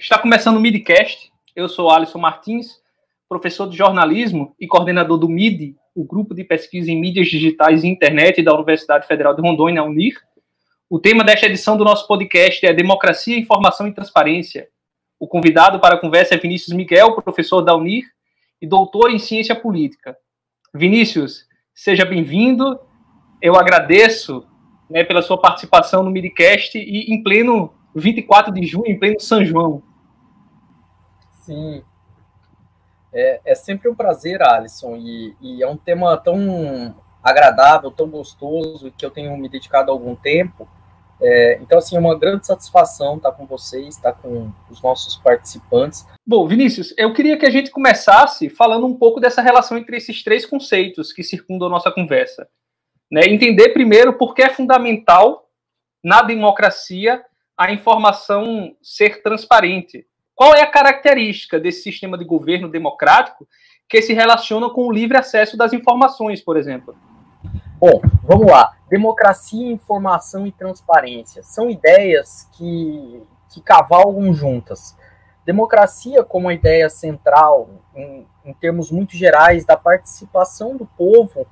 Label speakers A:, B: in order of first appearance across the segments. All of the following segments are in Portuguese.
A: Está começando o Midcast. Eu sou Alisson Martins, professor de jornalismo e coordenador do MID, o grupo de pesquisa em mídias digitais e internet da Universidade Federal de Rondônia, UNIR. O tema desta edição do nosso podcast é Democracia, Informação e Transparência. O convidado para a conversa é Vinícius Miguel, professor da UNIR e doutor em ciência política. Vinícius, seja bem-vindo. Eu agradeço né, pela sua participação no Midcast e em pleno 24 de junho, em pleno São João.
B: Sim. É, é sempre um prazer, Alisson, e, e, é um tema tão agradável, tão gostoso, que eu tenho me dedicado há algum tempo. É, então, assim, é uma grande satisfação estar com vocês, estar com os nossos participantes.
A: Bom, Vinícius, eu queria que a gente começasse falando um pouco dessa relação entre esses três conceitos que circundam a nossa conversa. Né? Entender primeiro por que é fundamental na democracia a informação ser transparente. Qual é a característica desse sistema de governo democrático que se relaciona com o livre acesso das informações, por exemplo?
B: Bom, vamos lá. Democracia, informação e transparência são ideias que, que cavalgam juntas. Democracia, como a ideia central, em, em termos muito gerais, da participação do povo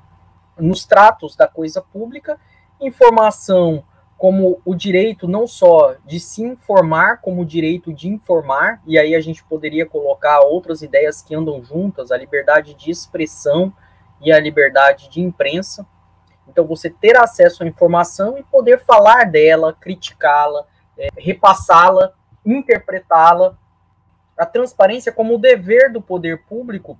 B: nos tratos da coisa pública, informação como o direito não só de se informar, como o direito de informar, e aí a gente poderia colocar outras ideias que andam juntas, a liberdade de expressão e a liberdade de imprensa. Então, você ter acesso à informação e poder falar dela, criticá-la, é, repassá-la, interpretá-la. A transparência como o dever do poder público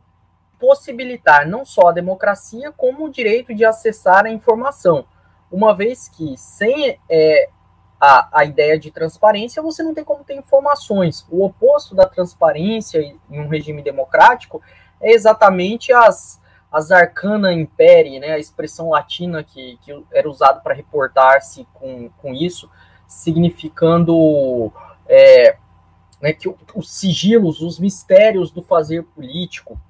B: possibilitar não só a democracia, como o direito de acessar a informação uma vez que sem é, a, a ideia de transparência, você não tem como ter informações. O oposto da transparência em um regime democrático é exatamente as, as arcana imperi, né, a expressão latina que, que era usada para reportar-se com, com isso, significando é, né, que os sigilos, os mistérios do fazer político,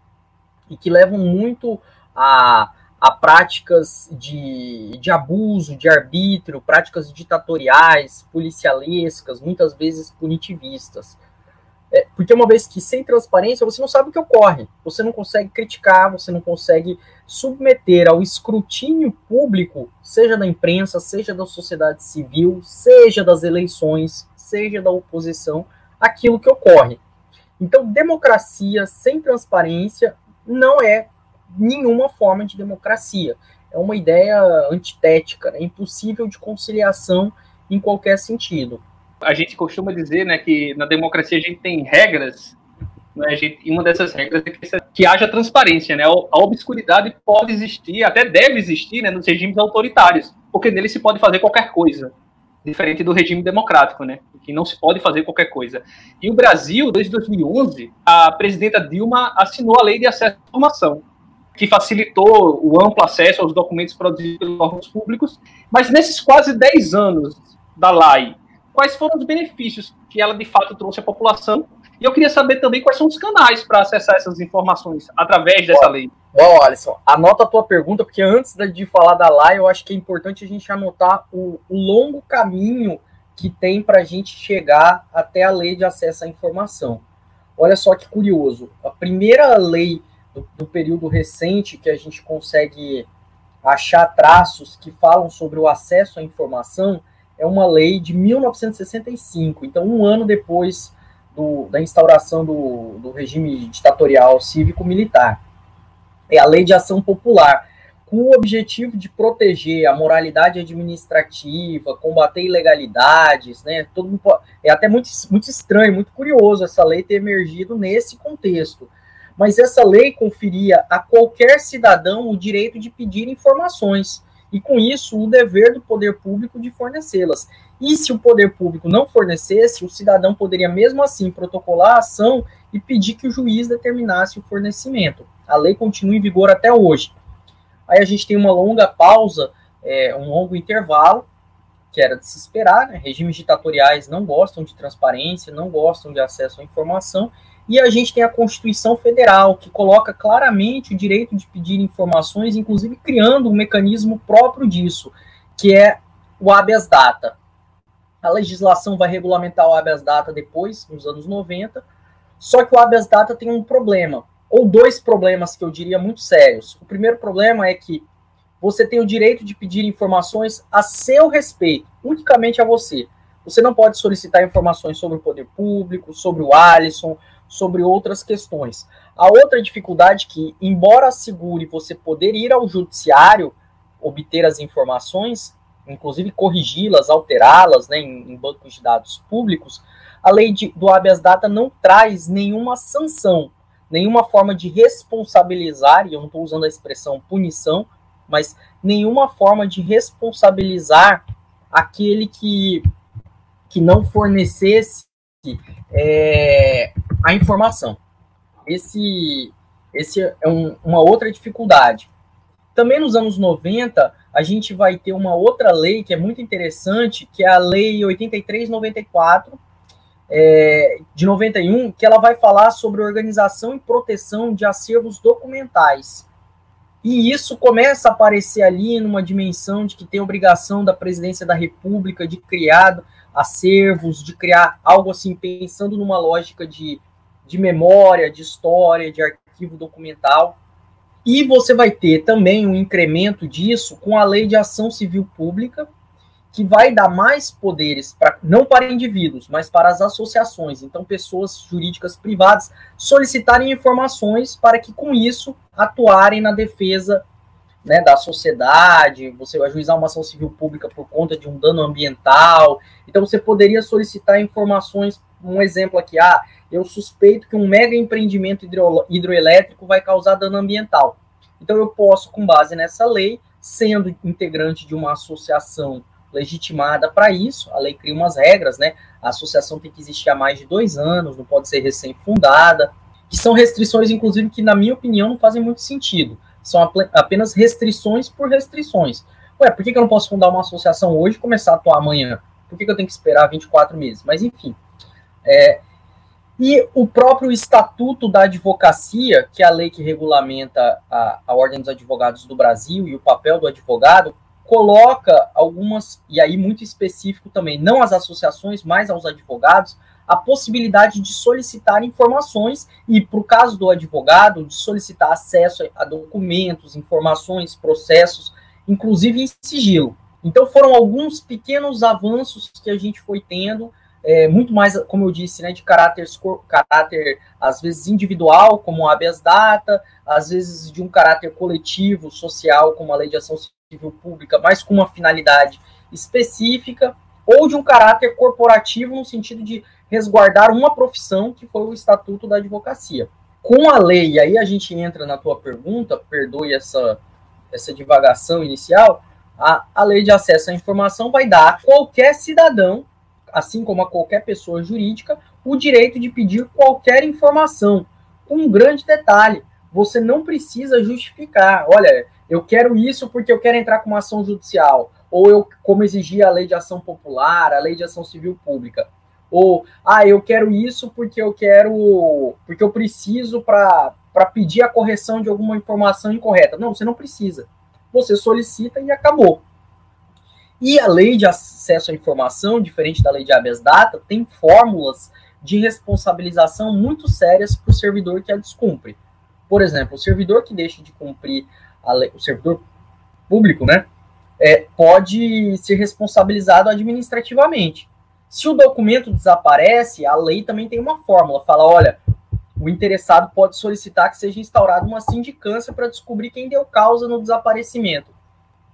B: e que levam muito a a práticas de, de abuso, de arbítrio, práticas ditatoriais, policialescas, muitas vezes punitivistas. É, porque uma vez que sem transparência você não sabe o que ocorre, você não consegue criticar, você não consegue submeter ao escrutínio público, seja da imprensa, seja da sociedade civil, seja das eleições, seja da oposição, aquilo que ocorre. Então, democracia sem transparência não é nenhuma forma de democracia. É uma ideia antitética, né? impossível de conciliação em qualquer sentido.
A: A gente costuma dizer né, que na democracia a gente tem regras, né, gente, e uma dessas regras é que, que, haja transparência. Né? A obscuridade pode existir, até deve existir né, nos regimes autoritários, porque nele se pode fazer qualquer coisa diferente do regime democrático, né? Que não se pode fazer qualquer coisa. E o Brasil, desde 2011, a presidenta Dilma assinou a Lei de Acesso à Informação, que facilitou o amplo acesso aos documentos produzidos pelos órgãos públicos. Mas nesses quase 10 anos da lei, quais foram os benefícios que ela de fato trouxe à população? E eu queria saber também quais são os canais para acessar essas informações através dessa lei.
B: Bom, Alisson, anota a tua pergunta, porque antes de falar da lei, eu acho que é importante a gente anotar o, o longo caminho que tem para a gente chegar até a lei de acesso à informação. Olha só que curioso. A primeira lei do, do período recente que a gente consegue achar traços que falam sobre o acesso à informação é uma lei de 1965, então um ano depois do, da instauração do, do regime ditatorial cívico-militar. É a Lei de Ação Popular, com o objetivo de proteger a moralidade administrativa, combater ilegalidades, né? Todo é até muito, muito estranho, muito curioso essa lei ter emergido nesse contexto mas essa lei conferia a qualquer cidadão o direito de pedir informações e, com isso, o dever do poder público de fornecê-las. E se o poder público não fornecesse, o cidadão poderia, mesmo assim, protocolar a ação e pedir que o juiz determinasse o fornecimento. A lei continua em vigor até hoje. Aí a gente tem uma longa pausa, é, um longo intervalo, que era de se esperar, né? regimes ditatoriais não gostam de transparência, não gostam de acesso à informação, e a gente tem a Constituição Federal, que coloca claramente o direito de pedir informações, inclusive criando um mecanismo próprio disso, que é o habeas data. A legislação vai regulamentar o habeas data depois, nos anos 90. Só que o habeas data tem um problema, ou dois problemas que eu diria muito sérios. O primeiro problema é que você tem o direito de pedir informações a seu respeito, unicamente a você. Você não pode solicitar informações sobre o poder público, sobre o Alisson, sobre outras questões. A outra dificuldade é que, embora assegure você poder ir ao judiciário, obter as informações, inclusive corrigi-las, alterá-las né, em, em, bancos de dados públicos, a lei de, do habeas data não traz nenhuma sanção, nenhuma forma de responsabilizar, e eu não estou usando a expressão punição, mas nenhuma forma de responsabilizar aquele que, que não fornecesse é, a informação. Esse, esse é um, uma outra dificuldade. Também nos anos 90, a gente vai ter uma outra lei que é muito interessante, que é a Lei 8394, é, de 91, que ela vai falar sobre organização e proteção de acervos documentais. E isso começa a aparecer ali numa dimensão de que tem obrigação da presidência da República de criar acervos, de criar algo assim, pensando numa lógica de, de memória, de história, de arquivo documental. E você vai ter também um incremento disso com a lei de ação civil pública, que vai dar mais poderes, pra, não para indivíduos, mas para as associações, então pessoas jurídicas privadas, solicitarem informações para que com isso atuarem na defesa né, da sociedade, você ajuizar uma ação civil pública por conta de um dano ambiental. Então você poderia solicitar informações, um exemplo aqui, ah, eu suspeito que um mega empreendimento hidro, hidroelétrico vai causar dano ambiental. Então eu posso, com base nessa lei, sendo integrante de uma associação legitimada para isso, a lei cria umas regras, né? A associação tem que existir há mais de dois anos, não pode ser recém-fundada, que são restrições, inclusive, que, na minha opinião, não fazem muito sentido são apenas restrições por restrições. Ué, por que, que eu não posso fundar uma associação hoje e começar a atuar amanhã? Por que, que eu tenho que esperar 24 meses? Mas, enfim. É, e o próprio Estatuto da Advocacia, que é a lei que regulamenta a, a Ordem dos Advogados do Brasil e o papel do advogado, coloca algumas, e aí muito específico também, não às associações, mas aos advogados, a possibilidade de solicitar informações e, para o caso do advogado, de solicitar acesso a documentos, informações, processos, inclusive em sigilo. Então, foram alguns pequenos avanços que a gente foi tendo, é, muito mais, como eu disse, né, de caráter, caráter, às vezes, individual, como habeas data, às vezes de um caráter coletivo, social, como a lei de ação civil pública, mas com uma finalidade específica, ou de um caráter corporativo, no sentido de resguardar uma profissão que foi o Estatuto da Advocacia. Com a lei, e aí a gente entra na tua pergunta, perdoe essa, essa divagação inicial, a, a lei de acesso à informação vai dar a qualquer cidadão, assim como a qualquer pessoa jurídica, o direito de pedir qualquer informação. Um grande detalhe, você não precisa justificar. Olha, eu quero isso porque eu quero entrar com uma ação judicial, ou eu, como exigia a lei de ação popular, a lei de ação civil pública. Ou, ah, eu quero isso porque eu quero, porque eu preciso para pedir a correção de alguma informação incorreta. Não, você não precisa. Você solicita e acabou. E a lei de acesso à informação, diferente da lei de habeas data, tem fórmulas de responsabilização muito sérias para o servidor que a descumpre. Por exemplo, o servidor que deixa de cumprir a lei, o servidor público, né, é, pode ser responsabilizado administrativamente. Se o documento desaparece, a lei também tem uma fórmula, fala, olha, o interessado pode solicitar que seja instaurada uma sindicância para descobrir quem deu causa no desaparecimento.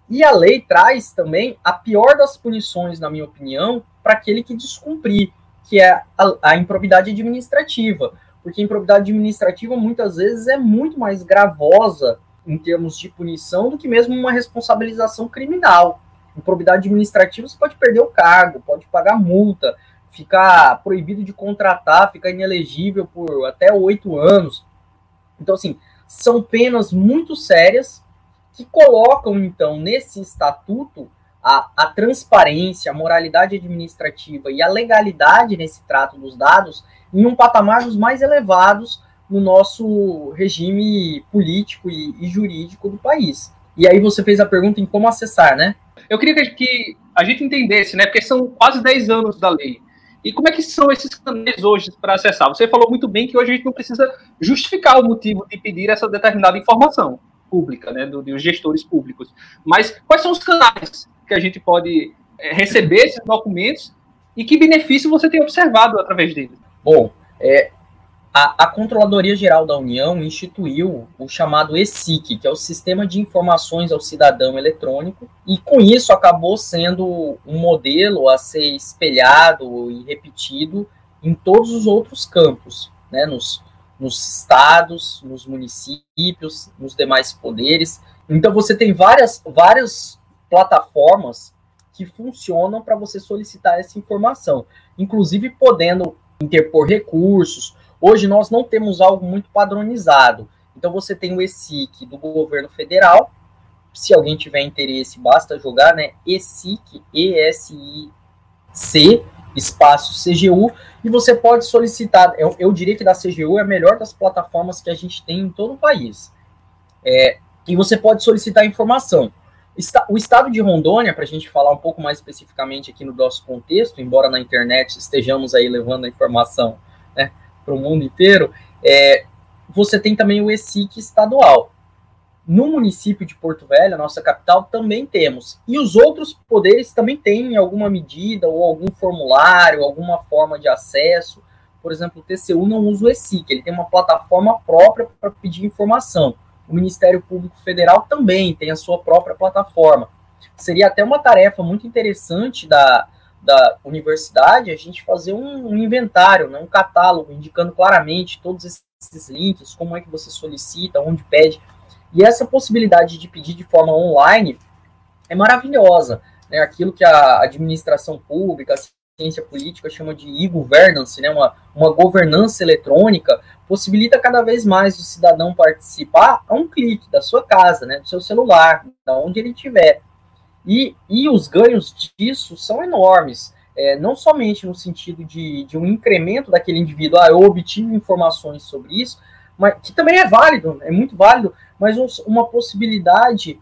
B: E a lei traz também a pior das punições, na minha opinião, para aquele que descumprir, que é a, a improbidade administrativa. Porque a improbidade administrativa muitas vezes é muito mais gravosa em termos de punição do que mesmo uma responsabilização criminal improbidade administrativa, você pode perder o cargo, pode pagar multa, ficar proibido de contratar, ficar inelegível por até oito anos. Então, assim, são penas muito sérias que colocam, então, nesse estatuto a, a transparência, a moralidade administrativa e a legalidade nesse trato dos dados em um patamar dos mais elevados no nosso regime político e, e jurídico do país. E aí você fez a pergunta em como acessar, né?
A: Eu queria que a gente entendesse, né? Porque são quase 10 anos da lei. E como é que são esses canais hoje para acessar? Você falou muito bem que hoje a gente não precisa justificar o motivo de pedir essa determinada informação pública, né, do, dos gestores públicos. Mas quais são os canais que a gente pode é, receber esses documentos e que benefício você tem observado através deles?
B: Bom, é, a, a, Controladoria Geral da União instituiu o chamado ESIC, que é o Sistema de Informações ao Cidadão Eletrônico, e com isso acabou sendo um modelo a ser espelhado e repetido em todos os outros campos, né, nos, nos estados, nos municípios, nos demais poderes. Então você tem várias, várias plataformas que funcionam para você solicitar essa informação, inclusive podendo interpor recursos Hoje nós não temos algo muito padronizado. Então você tem o ESIC do governo federal. Se alguém tiver interesse, basta jogar, né? ESIC, E-S-I-C, espaço CGU, e você pode solicitar. Eu, eu, diria que da CGU é a melhor das plataformas que a gente tem em todo o país. É, e você pode solicitar informação. O estado de Rondônia, para a gente falar um pouco mais especificamente aqui no nosso contexto, embora na internet estejamos aí levando a informação né, para o mundo inteiro, é, você tem também o ESIC estadual. No município de Porto Velho, nossa capital, também temos. E os outros poderes também têm alguma medida ou algum formulário, alguma forma de acesso. Por exemplo, o TCU não usa o ESIC, ele tem uma plataforma própria para pedir informação. O Ministério Público Federal também tem a sua própria plataforma. Seria até uma tarefa muito interessante da, da universidade, a gente fazer um, um inventário, né, um catálogo, indicando claramente todos esses links, como é que você solicita, onde pede. E essa possibilidade de pedir de forma online é maravilhosa. Né? Aquilo que a administração pública, a ciência política chama de e-governance, né? uma, uma governança eletrônica, possibilita cada vez mais o cidadão participar a um clique da sua casa, né? do seu celular, da onde ele estiver. E, e os ganhos disso são enormes. É, não somente no sentido de, de um incremento daquele indivíduo, ah, eu obtive informações sobre isso, mas que também é válido, é muito válido, mas uma possibilidade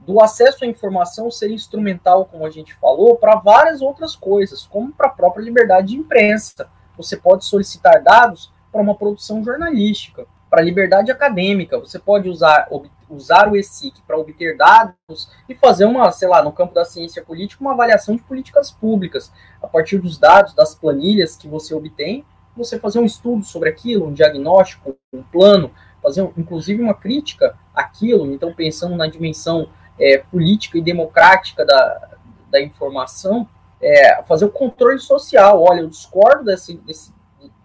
B: do acesso à informação ser instrumental, como a gente falou, para várias outras coisas, como para a própria liberdade de imprensa. Você pode solicitar dados para uma produção jornalística, para a liberdade acadêmica. Você pode usar, usar o ESIC para obter dados e fazer uma, sei lá, no campo da ciência política, uma avaliação de políticas públicas. A partir dos dados, das planilhas que você obtém, você fazer um estudo sobre aquilo, um diagnóstico, um plano, fazer inclusive uma crítica àquilo, então pensando na dimensão é, política e democrática da, da informação, é, fazer o controle social. Olha, eu discordo desse, desse,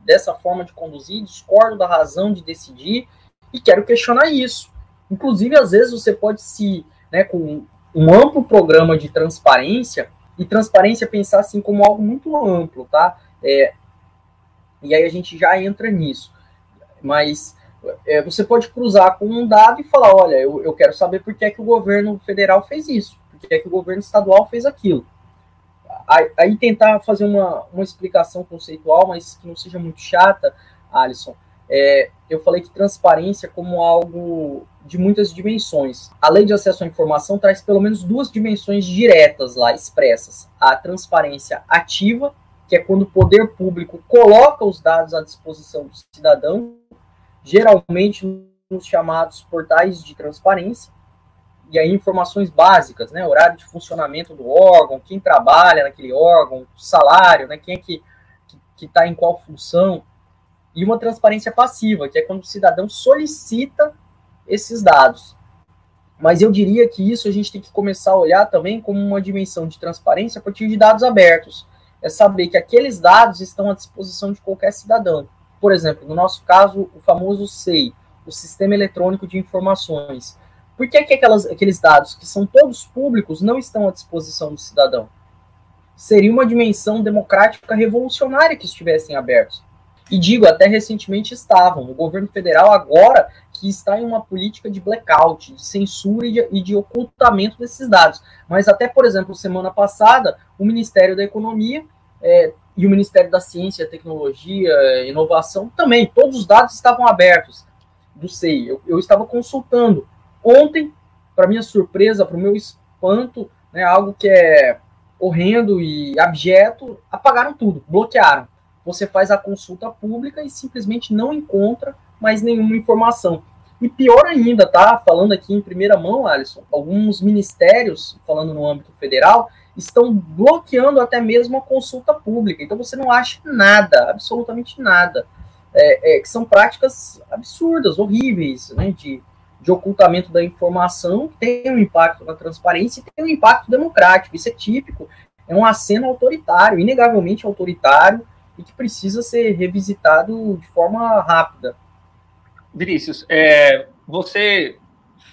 B: dessa forma de conduzir, discordo da razão de decidir e quero questionar isso. Inclusive, às vezes você pode se, né, com um amplo programa de transparência, e transparência pensar assim como algo muito amplo, tá? É, e aí a gente já entra nisso. Mas é, você pode cruzar com um dado e falar, olha, eu, eu quero saber por que é que o governo federal fez isso, por que é que o governo estadual fez aquilo. Aí, aí tentar fazer uma, uma explicação conceitual, mas que não seja muito chata, Alisson, é, eu falei que transparência como algo de muitas dimensões. A lei de acesso à informação traz pelo menos duas dimensões diretas lá expressas: a transparência ativa, que é quando o poder público coloca os dados à disposição do cidadão, geralmente nos chamados portais de transparência, e aí informações básicas, né, horário de funcionamento do órgão, quem trabalha naquele órgão, salário, né, quem é que está em qual função, e uma transparência passiva, que é quando o cidadão solicita esses dados. Mas eu diria que isso a gente tem que começar a olhar também como uma dimensão de transparência a partir de dados abertos. É saber que aqueles dados estão à disposição de qualquer cidadão. Por exemplo, no nosso caso, o famoso SEI, o Sistema Eletrônico de Informações. Por que, que aquelas, aqueles dados, que são todos públicos, não estão à disposição do cidadão? Seria uma dimensão democrática revolucionária que estivessem abertos. E digo, até recentemente estavam. O governo federal agora que está em uma política de blackout, de censura e de, e de ocultamento desses dados. Mas até, por exemplo, semana passada, o Ministério da Economia é, e o Ministério da Ciência, Tecnologia Inovação também, todos os dados estavam abertos do SEI. Eu, eu estava consultando. Ontem, para minha surpresa, para o meu espanto, né, algo que é horrendo e abjeto, apagaram tudo, bloquearam. Você faz a consulta pública e simplesmente não encontra mais nenhuma informação. E pior ainda, tá? Falando aqui em primeira mão, Alisson, alguns ministérios, falando no âmbito federal, estão bloqueando até mesmo a consulta pública. Então você não acha nada, absolutamente nada. É, é, que são práticas absurdas, horríveis, né? De, de ocultamento da informação, que tem um impacto na transparência e tem um impacto democrático. Isso é típico, é um aceno autoritário, inegavelmente autoritário, e que precisa ser revisitado de forma rápida.
A: Vinícius, é, você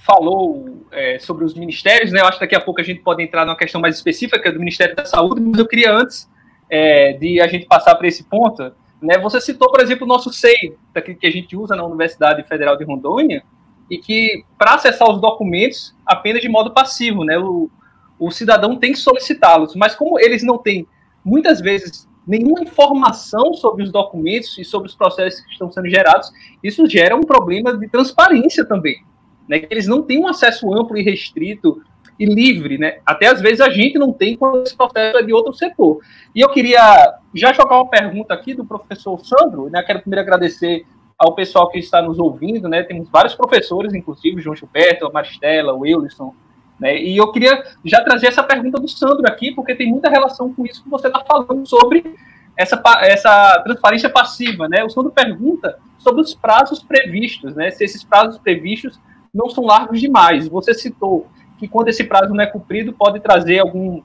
A: falou é, sobre os ministérios, né? Eu acho que daqui a pouco a gente pode entrar numa questão mais específica do Ministério da Saúde, mas eu queria antes é, de a gente passar para esse ponto, né? Você citou, por exemplo, o nosso SEI, que a gente usa na Universidade Federal de Rondônia, e que para acessar os documentos apenas de modo passivo, né? O, o cidadão tem que solicitá-los, mas como eles não têm muitas vezes nenhuma informação sobre os documentos e sobre os processos que estão sendo gerados, isso gera um problema de transparência também. Né? Eles não têm um acesso amplo e restrito e livre, né? Até às vezes a gente não tem quando esse processo é de outro setor. E eu queria já jogar uma pergunta aqui do professor Sandro, né? Quero primeiro agradecer ao pessoal que está nos ouvindo, né? Temos vários professores, inclusive João Gilberto, a Maristela, o Wilson, né? E eu queria já trazer essa pergunta do Sandro aqui, porque tem muita relação com isso que você está falando sobre essa, essa transparência passiva. Né? O Sandro pergunta sobre os prazos previstos, né? se esses prazos previstos não são largos demais. Você citou que quando esse prazo não é cumprido, pode trazer algum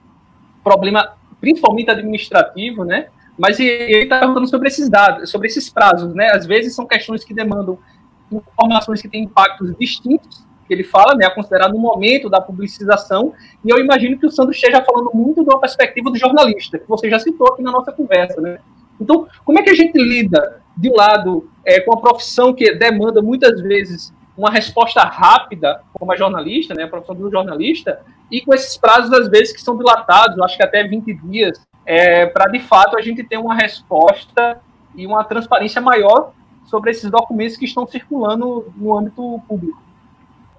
A: problema, principalmente administrativo, né? Mas ele está perguntando sobre esses dados, sobre esses prazos, né? Às vezes são questões que demandam informações que têm impactos distintos que ele fala, né, a considerar no momento da publicização, e eu imagino que o Sandro esteja falando muito uma perspectiva do jornalista, que você já citou aqui na nossa conversa, né? Então, como é que a gente lida, de um lado, é, com a profissão que demanda muitas vezes uma resposta rápida, como a jornalista, né, a profissão do jornalista, e com esses prazos, às vezes, que são dilatados, acho que até 20 dias, é, para, de fato, a gente ter uma resposta e uma transparência maior sobre esses documentos que estão circulando no âmbito público.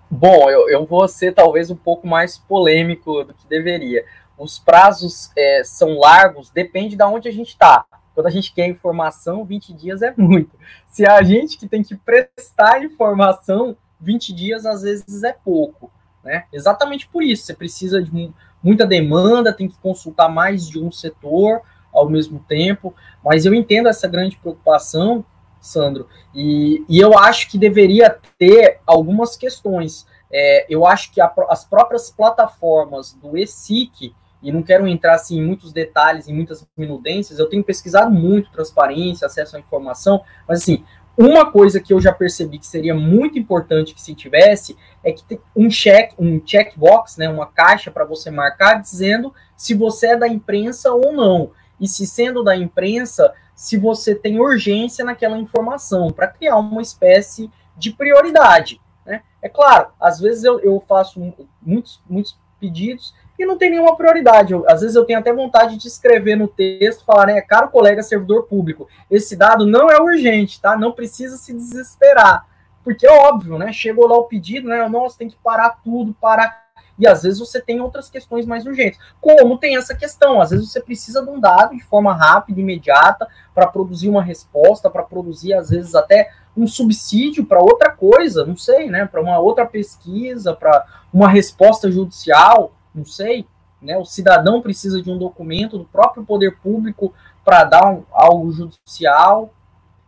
B: Bom, eu, eu vou ser talvez um pouco mais polêmico do que deveria. Os prazos é, são largos, depende de onde a gente está. Quando a gente quer informação, 20 dias é muito. Se a gente que tem que prestar informação, 20 dias às vezes é pouco. Né? Exatamente por isso, você precisa de muita demanda, tem que consultar mais de um setor ao mesmo tempo, mas eu entendo essa grande preocupação Sandro. E, e eu acho que deveria ter algumas questões. É, eu acho que a, as próprias plataformas do ESIC, e não quero entrar assim, em muitos detalhes, em muitas minudências, eu tenho pesquisado muito transparência, acesso à informação, mas assim, uma coisa que eu já percebi que seria muito importante que se tivesse é que tem um check, um checkbox, né, uma caixa para você marcar dizendo se você é da imprensa ou não. E se sendo da imprensa, se você tem urgência naquela informação, para criar uma espécie de prioridade. Né? É claro, às vezes eu, eu faço muitos, muitos pedidos e não tem nenhuma prioridade. Eu, às vezes eu tenho até vontade de escrever no texto, falar, né, caro colega servidor público, esse dado não é urgente, tá? Não precisa se desesperar. Porque é óbvio, né? Chegou lá o pedido, né? Nossa, tem que parar tudo, parar e às vezes você tem outras questões mais urgentes. Como tem essa questão? Às vezes você precisa de um dado de forma rápida, imediata, para produzir uma resposta, para produzir, às vezes, até um subsídio para outra coisa, não sei, né? Para uma outra pesquisa, para uma resposta judicial, não sei. Né? O cidadão precisa de um documento do próprio poder público para dar um, algo judicial.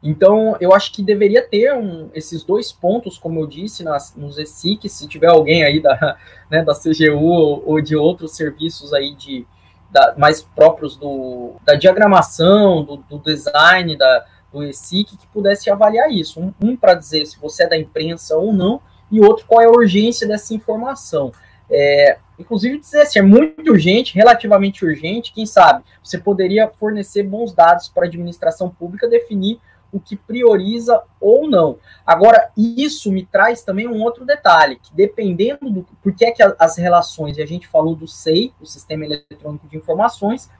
B: Então, eu acho que deveria ter um, esses dois pontos, como eu disse, nas, nos ESIC, se tiver alguém aí da, né, da CGU ou, ou de outros serviços aí de, da, mais próprios do, da diagramação, do, do design da, do ESIC, que pudesse avaliar isso. Um, um para dizer se você é da imprensa ou não, e outro qual é a urgência dessa informação. É, inclusive dizer se é muito urgente, relativamente urgente, quem sabe, você poderia fornecer bons dados para a administração pública definir o que prioriza ou não. Agora, isso me traz também um outro detalhe, que dependendo do porque é que as relações, e a gente falou do SEI, o Sistema Eletrônico de Informações,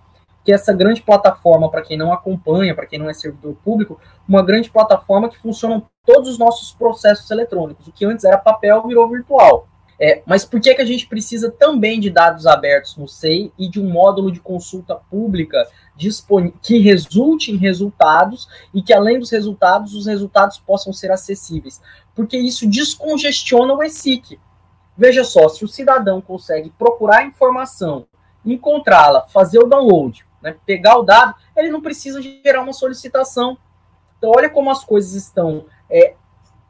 B: que é essa grande plataforma, para quem não acompanha, para quem não é servidor público, uma grande plataforma que funcionam todos os nossos processos eletrônicos. O que antes era papel virou virtual. É, mas por que, que a gente precisa também de dados abertos no SEI e de um módulo de consulta pública que resulte em resultados e que, além dos resultados, os resultados possam ser acessíveis? Porque isso descongestiona o ESIC. Veja só, se o cidadão consegue procurar informação, encontrá-la, fazer o download, né, pegar o dado, ele não precisa gerar uma solicitação. Então, olha como as coisas estão é,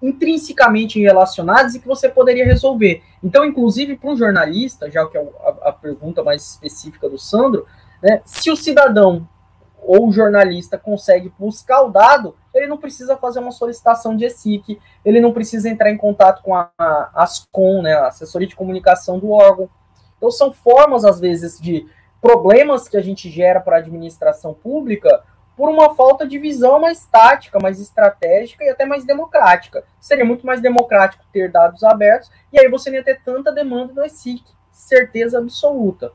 B: intrinsecamente relacionadas e que você poderia resolver. Então, inclusive, para um jornalista, já que é a, a, pergunta mais específica do Sandro, né, se o cidadão ou o jornalista consegue buscar o dado, ele não precisa fazer uma solicitação de ESIC, ele não precisa entrar em contato com a, a ASCOM, né, a assessoria de comunicação do órgão. Então, são formas, às vezes, de problemas que a gente gera para a administração pública por uma falta de visão mais tática, mais estratégica e até mais democrática. Seria muito mais democrático ter dados abertos e aí você não ia ter tanta demanda no ESIC, certeza absoluta.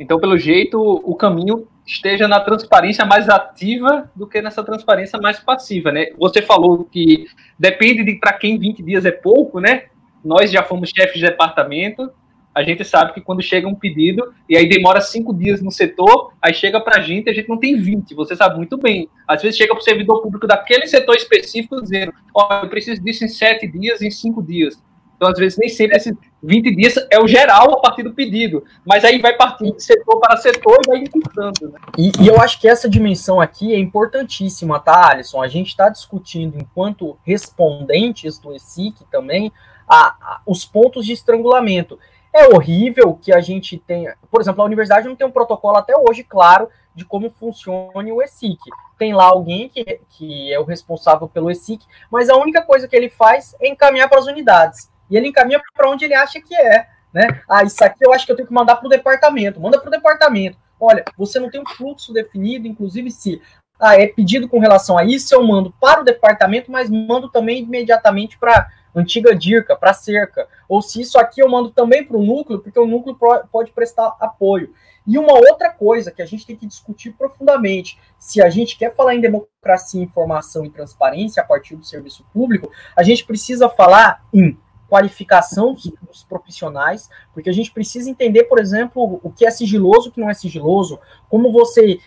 A: Então, pelo jeito, o caminho esteja na transparência mais ativa do que nessa transparência mais passiva, né? Você falou que depende de para quem 20 dias é pouco, né? Nós já fomos chefes de departamento, a gente sabe que quando chega um pedido e aí demora cinco dias no setor, aí chega para a gente, a gente não tem 20, você sabe muito bem. Às vezes chega para o servidor público daquele setor específico dizendo: oh, eu preciso disso em sete dias, em cinco dias. Então, às vezes, nem sempre esses 20 dias é o geral a partir do pedido, mas aí vai partindo de setor para setor e vai encurtando. Né?
B: E, e, eu acho que essa dimensão aqui é importantíssima, tá, Alisson? A gente está discutindo, enquanto respondentes do ESIC também, a, a, os pontos de estrangulamento. É horrível que a gente tenha. Por exemplo, a universidade não tem um protocolo até hoje claro de como funciona o ESIC. Tem lá alguém que, que é o responsável pelo ESIC, mas a única coisa que ele faz é encaminhar para as unidades. E ele encaminha para onde ele acha que é. Né? Ah, isso aqui eu acho que eu tenho que mandar para o departamento. Manda para o departamento. Olha, você não tem um fluxo definido, inclusive se ah, é pedido com relação a isso, eu mando para o departamento, mas mando também imediatamente para antiga DIRCA, para cerca. Ou se isso aqui eu mando também para o núcleo, porque o núcleo pode prestar apoio. E uma outra coisa que a gente tem que discutir profundamente, se a gente quer falar em democracia, informação e transparência a partir do serviço público, a gente precisa falar em qualificação dos, profissionais, porque a gente precisa entender, por exemplo, o que é sigiloso, o que não é sigiloso, como você,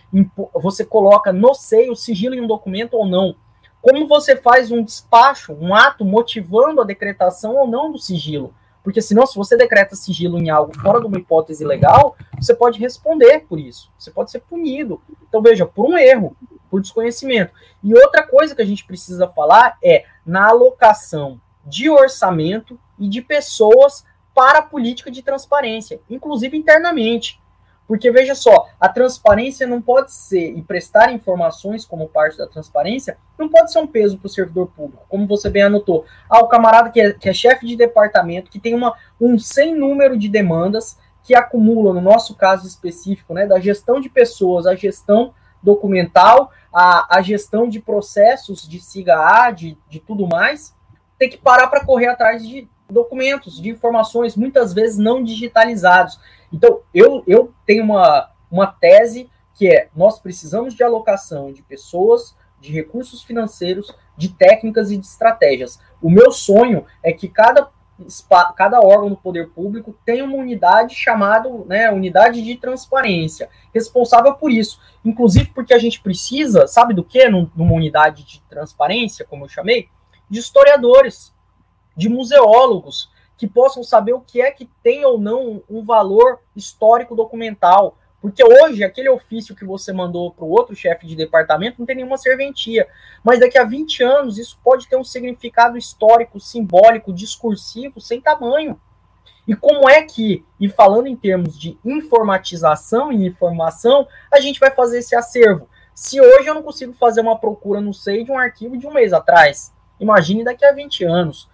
B: você coloca no seio sigilo em um documento ou não. Como você faz um despacho, um ato motivando a decretação ou não do sigilo? Porque senão, se você decreta sigilo em algo fora de uma hipótese legal, você pode responder por isso. Você pode ser punido. Então, veja, por um erro, por desconhecimento. E outra coisa que a gente precisa falar é na alocação de orçamento e de pessoas para a política de transparência, inclusive internamente. Porque veja só, a transparência não pode ser, e prestar informações como parte da transparência, não pode ser um peso para o servidor público, como você bem anotou. Ah, o camarada que é, que é chefe de departamento, que tem uma, um sem número de demandas, que acumula, no nosso caso específico, né, da gestão de pessoas, a gestão documental, a, a gestão de processos de SIGA-A, de, de tudo mais, tem que parar para correr atrás de documentos, de informações, muitas vezes não digitalizados. Então, eu, eu tenho uma, uma tese que é: nós precisamos de alocação de pessoas, de recursos financeiros, de técnicas e de estratégias. O meu sonho é que cada, cada órgão do poder público tenha uma unidade chamada né, unidade de transparência, responsável por isso. Inclusive porque a gente precisa, sabe do que numa unidade de transparência, como eu chamei? De historiadores, de museólogos, que possam saber o que é que tem ou não um valor histórico documental. Porque hoje, aquele ofício que você mandou para o outro chefe de departamento não tem nenhuma serventia. Mas daqui a 20 anos, isso pode ter um significado histórico, simbólico, discursivo, sem tamanho. E como é que, e falando em termos de informatização e informação, a gente vai fazer esse acervo? Se hoje eu não consigo fazer uma procura no SEI de um arquivo de um mês atrás, imagine daqui a 20 anos.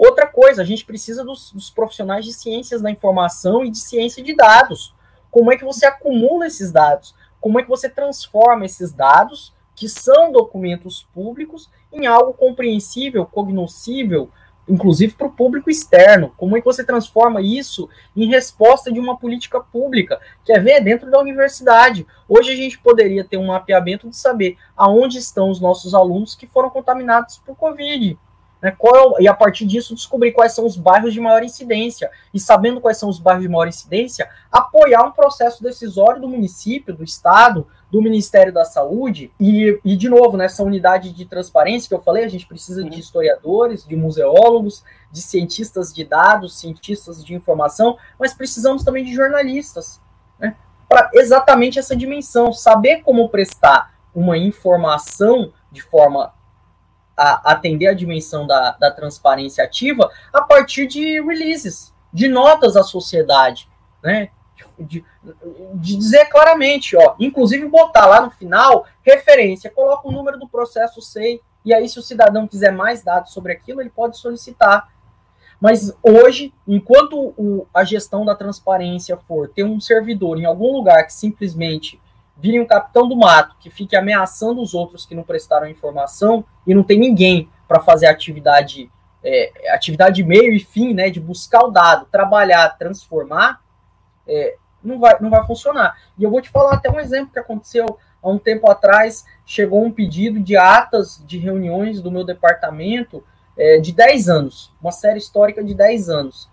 B: Outra coisa, a gente precisa dos, dos, profissionais de ciências da informação e de ciência de dados. Como é que você acumula esses dados? Como é que você transforma esses dados, que são documentos públicos, em algo compreensível, cognoscível, inclusive para o público externo? Como é que você transforma isso em resposta de uma política pública? Quer ver? Dentro da universidade. Hoje a gente poderia ter um mapeamento de saber aonde estão os nossos alunos que foram contaminados por Covid Né, qual, é e a partir disso descobrir quais são os bairros de maior incidência. E sabendo quais são os bairros de maior incidência, apoiar um processo decisório do município, do Estado, do Ministério da Saúde. E, e de novo, nessa unidade de transparência que eu falei, a gente precisa de historiadores, de museólogos, de cientistas de dados, cientistas de informação, mas precisamos também de jornalistas. Né, para exatamente essa dimensão, saber como prestar uma informação de forma a atender a dimensão da, da transparência ativa a partir de releases, de notas à sociedade, né? De, de, dizer claramente, ó, inclusive botar lá no final referência, coloca o número do processo SEI, e aí se o cidadão quiser mais dados sobre aquilo, ele pode solicitar. Mas hoje, enquanto o, a gestão da transparência for ter um servidor em algum lugar que simplesmente vire um capitão do mato que fique ameaçando os outros que não prestaram informação e não tem ninguém para fazer atividade é, atividade meio e fim, né, de buscar o dado, trabalhar, transformar, é, não, vai, não vai funcionar. E eu vou te falar até um exemplo que aconteceu há um tempo atrás, chegou um pedido de atas de reuniões do meu departamento é, de 10 anos, uma série histórica de 10 anos.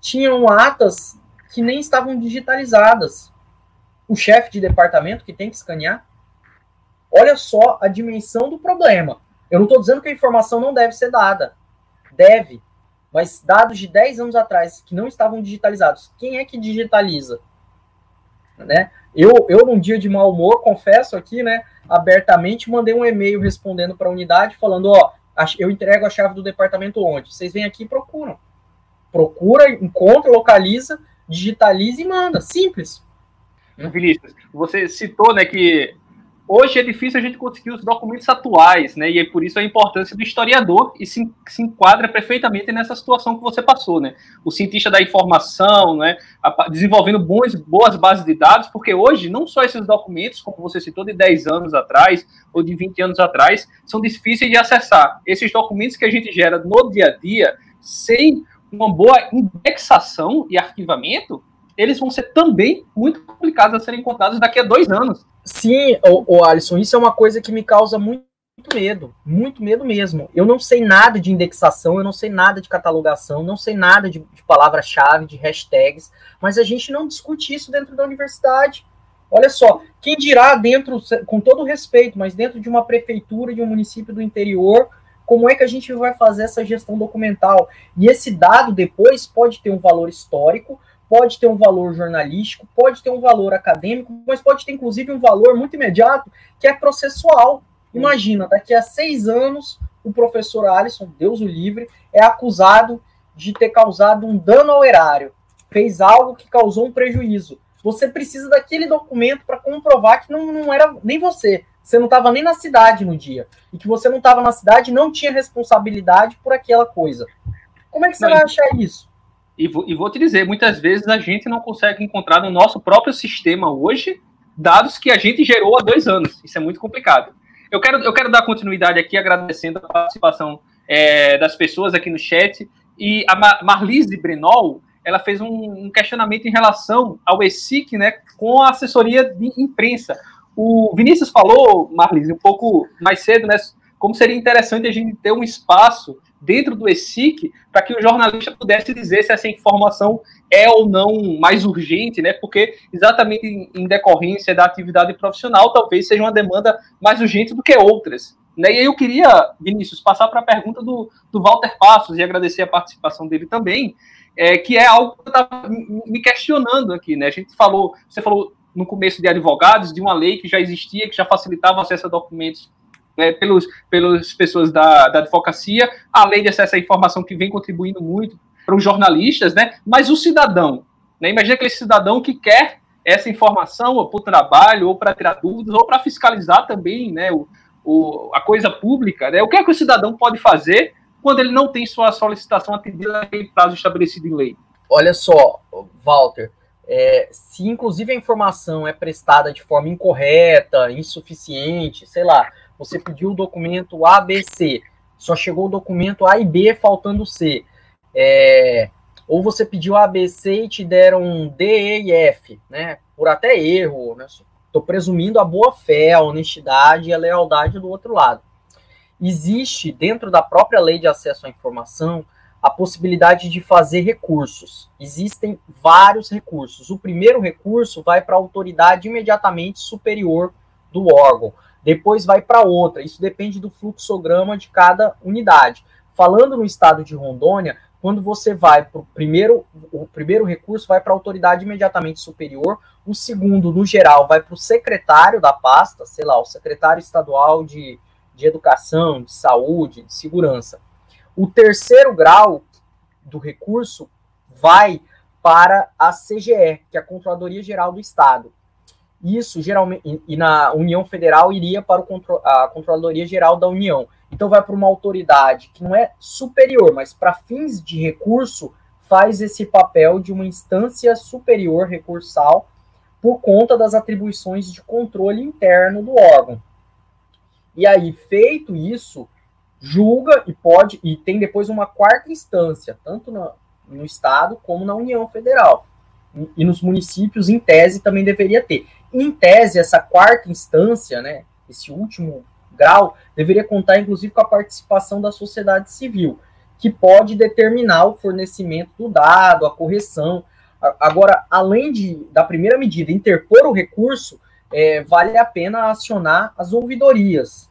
B: Tinham atas que nem estavam digitalizadas o chefe de departamento que tem que escanear. Olha só a dimensão do problema. Eu não estou dizendo que a informação não deve ser dada. Deve. Mas dados de 10 anos atrás que não estavam digitalizados, quem é que digitaliza? Né? Eu, eu, num dia de mau humor, confesso aqui, né, abertamente, mandei um e-mail respondendo para a unidade, falando: Ó, eu entrego a chave do departamento onde? Vocês vêm aqui e procuram. Procura, encontra, localiza, digitaliza e manda. Simples.
A: Vinícius, você citou né, que hoje é difícil a gente conseguir os documentos atuais, né? E é por isso a importância do historiador e se, se enquadra perfeitamente nessa situação que você passou, né? O cientista da informação, né? Desenvolvendo bons, boas bases de dados, porque hoje não só esses documentos, como você citou, de 10 anos atrás ou de 20 anos atrás, são difíceis de acessar. Esses documentos que a gente gera no dia a dia, sem uma boa indexação e arquivamento, eles vão ser também muito complicados a serem encontrados daqui a dois anos.
B: Sim, o, o Alisson, isso é uma coisa que me causa muito medo, muito medo mesmo. Eu não sei nada de indexação, eu não sei nada de catalogação, não sei nada de, de palavra-chave, de hashtags, mas a gente não discute isso dentro da universidade. Olha só, quem dirá dentro, com todo respeito, mas dentro de uma prefeitura, de um município do interior, como é que a gente vai fazer essa gestão documental? E esse dado depois pode ter um valor histórico, pode ter um valor jornalístico, pode ter um valor acadêmico, mas pode ter inclusive um valor muito imediato, que é processual. Imagina, daqui a seis anos, o professor Alisson, Deus o livre, é acusado de ter causado um dano ao erário, fez algo que causou um prejuízo. Você precisa daquele documento para comprovar que não, não era nem você, você não estava nem na cidade no dia, e que você não estava na cidade e não tinha responsabilidade por aquela coisa. Como é que você não, vai achar isso?
A: E vou, e vou te dizer, muitas vezes a gente não consegue encontrar no nosso próprio sistema hoje dados que a gente gerou há dois anos. Isso é muito complicado. Eu quero, eu quero dar continuidade aqui, agradecendo a participação é, das pessoas aqui no chat. E a Marlise Brenol, ela fez um, um, questionamento em relação ao ESIC, né, com a assessoria de imprensa. O Vinícius falou, Marlise, um pouco mais cedo, né, como seria interessante a gente ter um espaço dentro do ESIC para que o jornalista pudesse dizer se essa informação é ou não mais urgente, né? Porque exatamente em, decorrência da atividade profissional, talvez seja uma demanda mais urgente do que outras. Né? E aí eu queria, Vinícius, passar para a pergunta do, do Walter Passos e agradecer a participação dele também, é, que é algo que eu estava me questionando aqui, né? A gente falou, você falou no começo de advogados, de uma lei que já existia, que já facilitava acesso a documentos é, pelos, pelas pessoas da, da advocacia, a lei de acesso à informação que vem contribuindo muito para os jornalistas, né? Mas o cidadão, né? Imagina aquele cidadão que quer essa informação ou para o trabalho, ou para tirar dúvidas, ou para fiscalizar também, né? O, o, a coisa pública, né? O que é que o cidadão pode fazer quando ele não tem sua solicitação atendida naquele prazo estabelecido em lei?
B: Olha só, Walter, é, se inclusive a informação é prestada de forma incorreta, insuficiente, sei lá, você pediu o documento ABC, só chegou o documento A e B faltando C. É, ou você pediu ABC e te deram D, E e F, né? Por até erro, né? Estou presumindo a boa fé, a honestidade e a lealdade do outro lado. existe dentro da própria lei de acesso à informação a possibilidade de fazer recursos. Existem vários recursos. O primeiro recurso vai para a autoridade imediatamente superior do órgão, depois vai para outra. Isso depende do fluxograma de cada unidade. Falando no estado de Rondônia, quando você vai para o primeiro, o primeiro recurso vai para a autoridade imediatamente superior, o segundo, no geral, vai para o secretário da pasta, sei lá, o secretário estadual de, de educação, de saúde, de segurança. O terceiro grau do recurso vai para a CGE, que é a Controladoria Geral do Estado. Isso geralmente e na União Federal iria para o, a Controladoria Geral da União. Então vai para uma autoridade que não é superior, mas para fins de recurso faz esse papel de uma instância superior recursal por conta das atribuições de controle interno do órgão. E aí, feito isso, julga e pode, e tem depois uma quarta instância, tanto no, no Estado como na União Federal. E nos municípios, em tese, também deveria ter. Em tese, essa quarta instância, né, esse último grau, deveria contar, inclusive, com a participação da sociedade civil, que pode determinar o fornecimento do dado, a correção. Agora, além de, da primeira medida, interpor o recurso, é, vale a pena acionar as ouvidorias,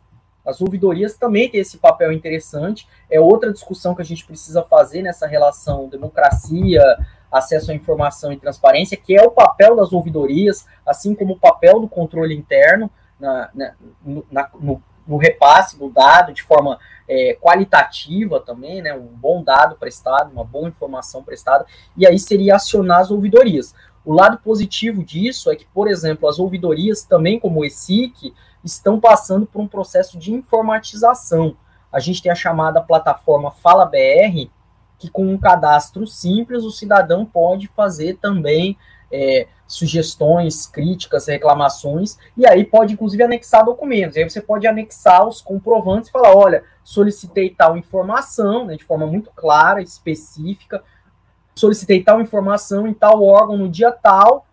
B: as ouvidorias também têm esse papel interessante. É outra discussão que a gente precisa fazer nessa relação democracia, acesso à informação e transparência, que é o papel das ouvidorias, assim como o papel do controle interno na, na, na, no, no, repasse do dado de forma é, qualitativa também, né, um bom dado prestado, uma boa informação prestada, e aí seria acionar as ouvidorias. O lado positivo disso é que, por exemplo, as ouvidorias, também como o ESIC, estão passando por um processo de informatização. A gente tem a chamada plataforma Fala BR, que com um cadastro simples o cidadão pode fazer também é, sugestões, críticas, reclamações, e aí pode inclusive anexar documentos. E aí você pode anexar os comprovantes e falar: olha, solicitei tal informação, né, de forma muito clara, específica, solicitei tal informação em tal órgão no dia tal,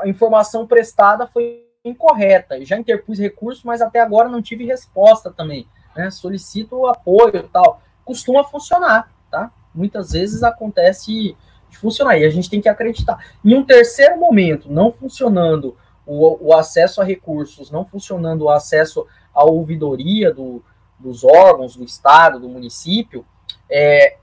B: a informação prestada foi incorreta. Já interpus recurso, mas até agora não tive resposta também. Né? Solicito apoio tal. Costuma funcionar, tá? Muitas vezes acontece de funcionar e a gente tem que acreditar. Em um terceiro momento, não funcionando o, o acesso a recursos, não funcionando o acesso à ouvidoria do, dos órgãos do Estado, do município, é,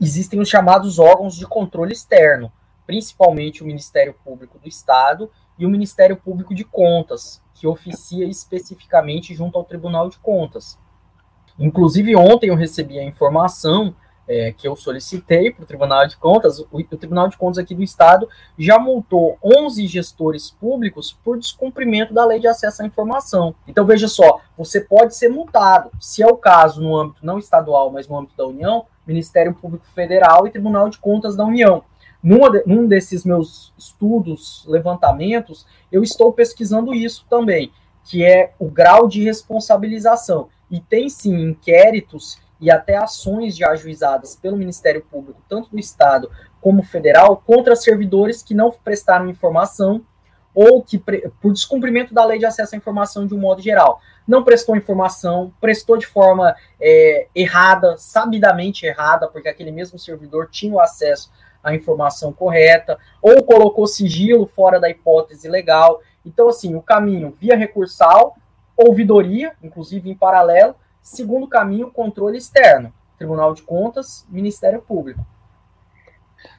B: existem os chamados órgãos de controle externo, principalmente o Ministério Público do Estado e o Ministério Público de Contas, que oficia especificamente junto ao Tribunal de Contas. Inclusive, ontem eu recebi a informação é, que eu solicitei para o Tribunal de Contas, o, o, Tribunal de Contas aqui do Estado já multou 11 gestores públicos por descumprimento da lei de acesso à informação. Então, veja só, você pode ser multado, se é o caso no âmbito não estadual, mas no âmbito da União, Ministério Público Federal e Tribunal de Contas da União. Numa, num desses meus estudos, levantamentos, eu estou pesquisando isso também, que é o grau de responsabilização. E tem sim inquéritos e até ações já ajuizadas pelo Ministério Público, tanto do Estado como federal, contra servidores que não prestaram informação ou que, por descumprimento da lei de acesso à informação de um modo geral, não prestou informação, prestou de forma é, errada, sabidamente errada, porque aquele mesmo servidor tinha o acesso a informação correta, ou colocou sigilo fora da hipótese legal. Então, assim, o caminho via recursal, ouvidoria, inclusive em paralelo, segundo caminho, controle externo, Tribunal de Contas, Ministério Público.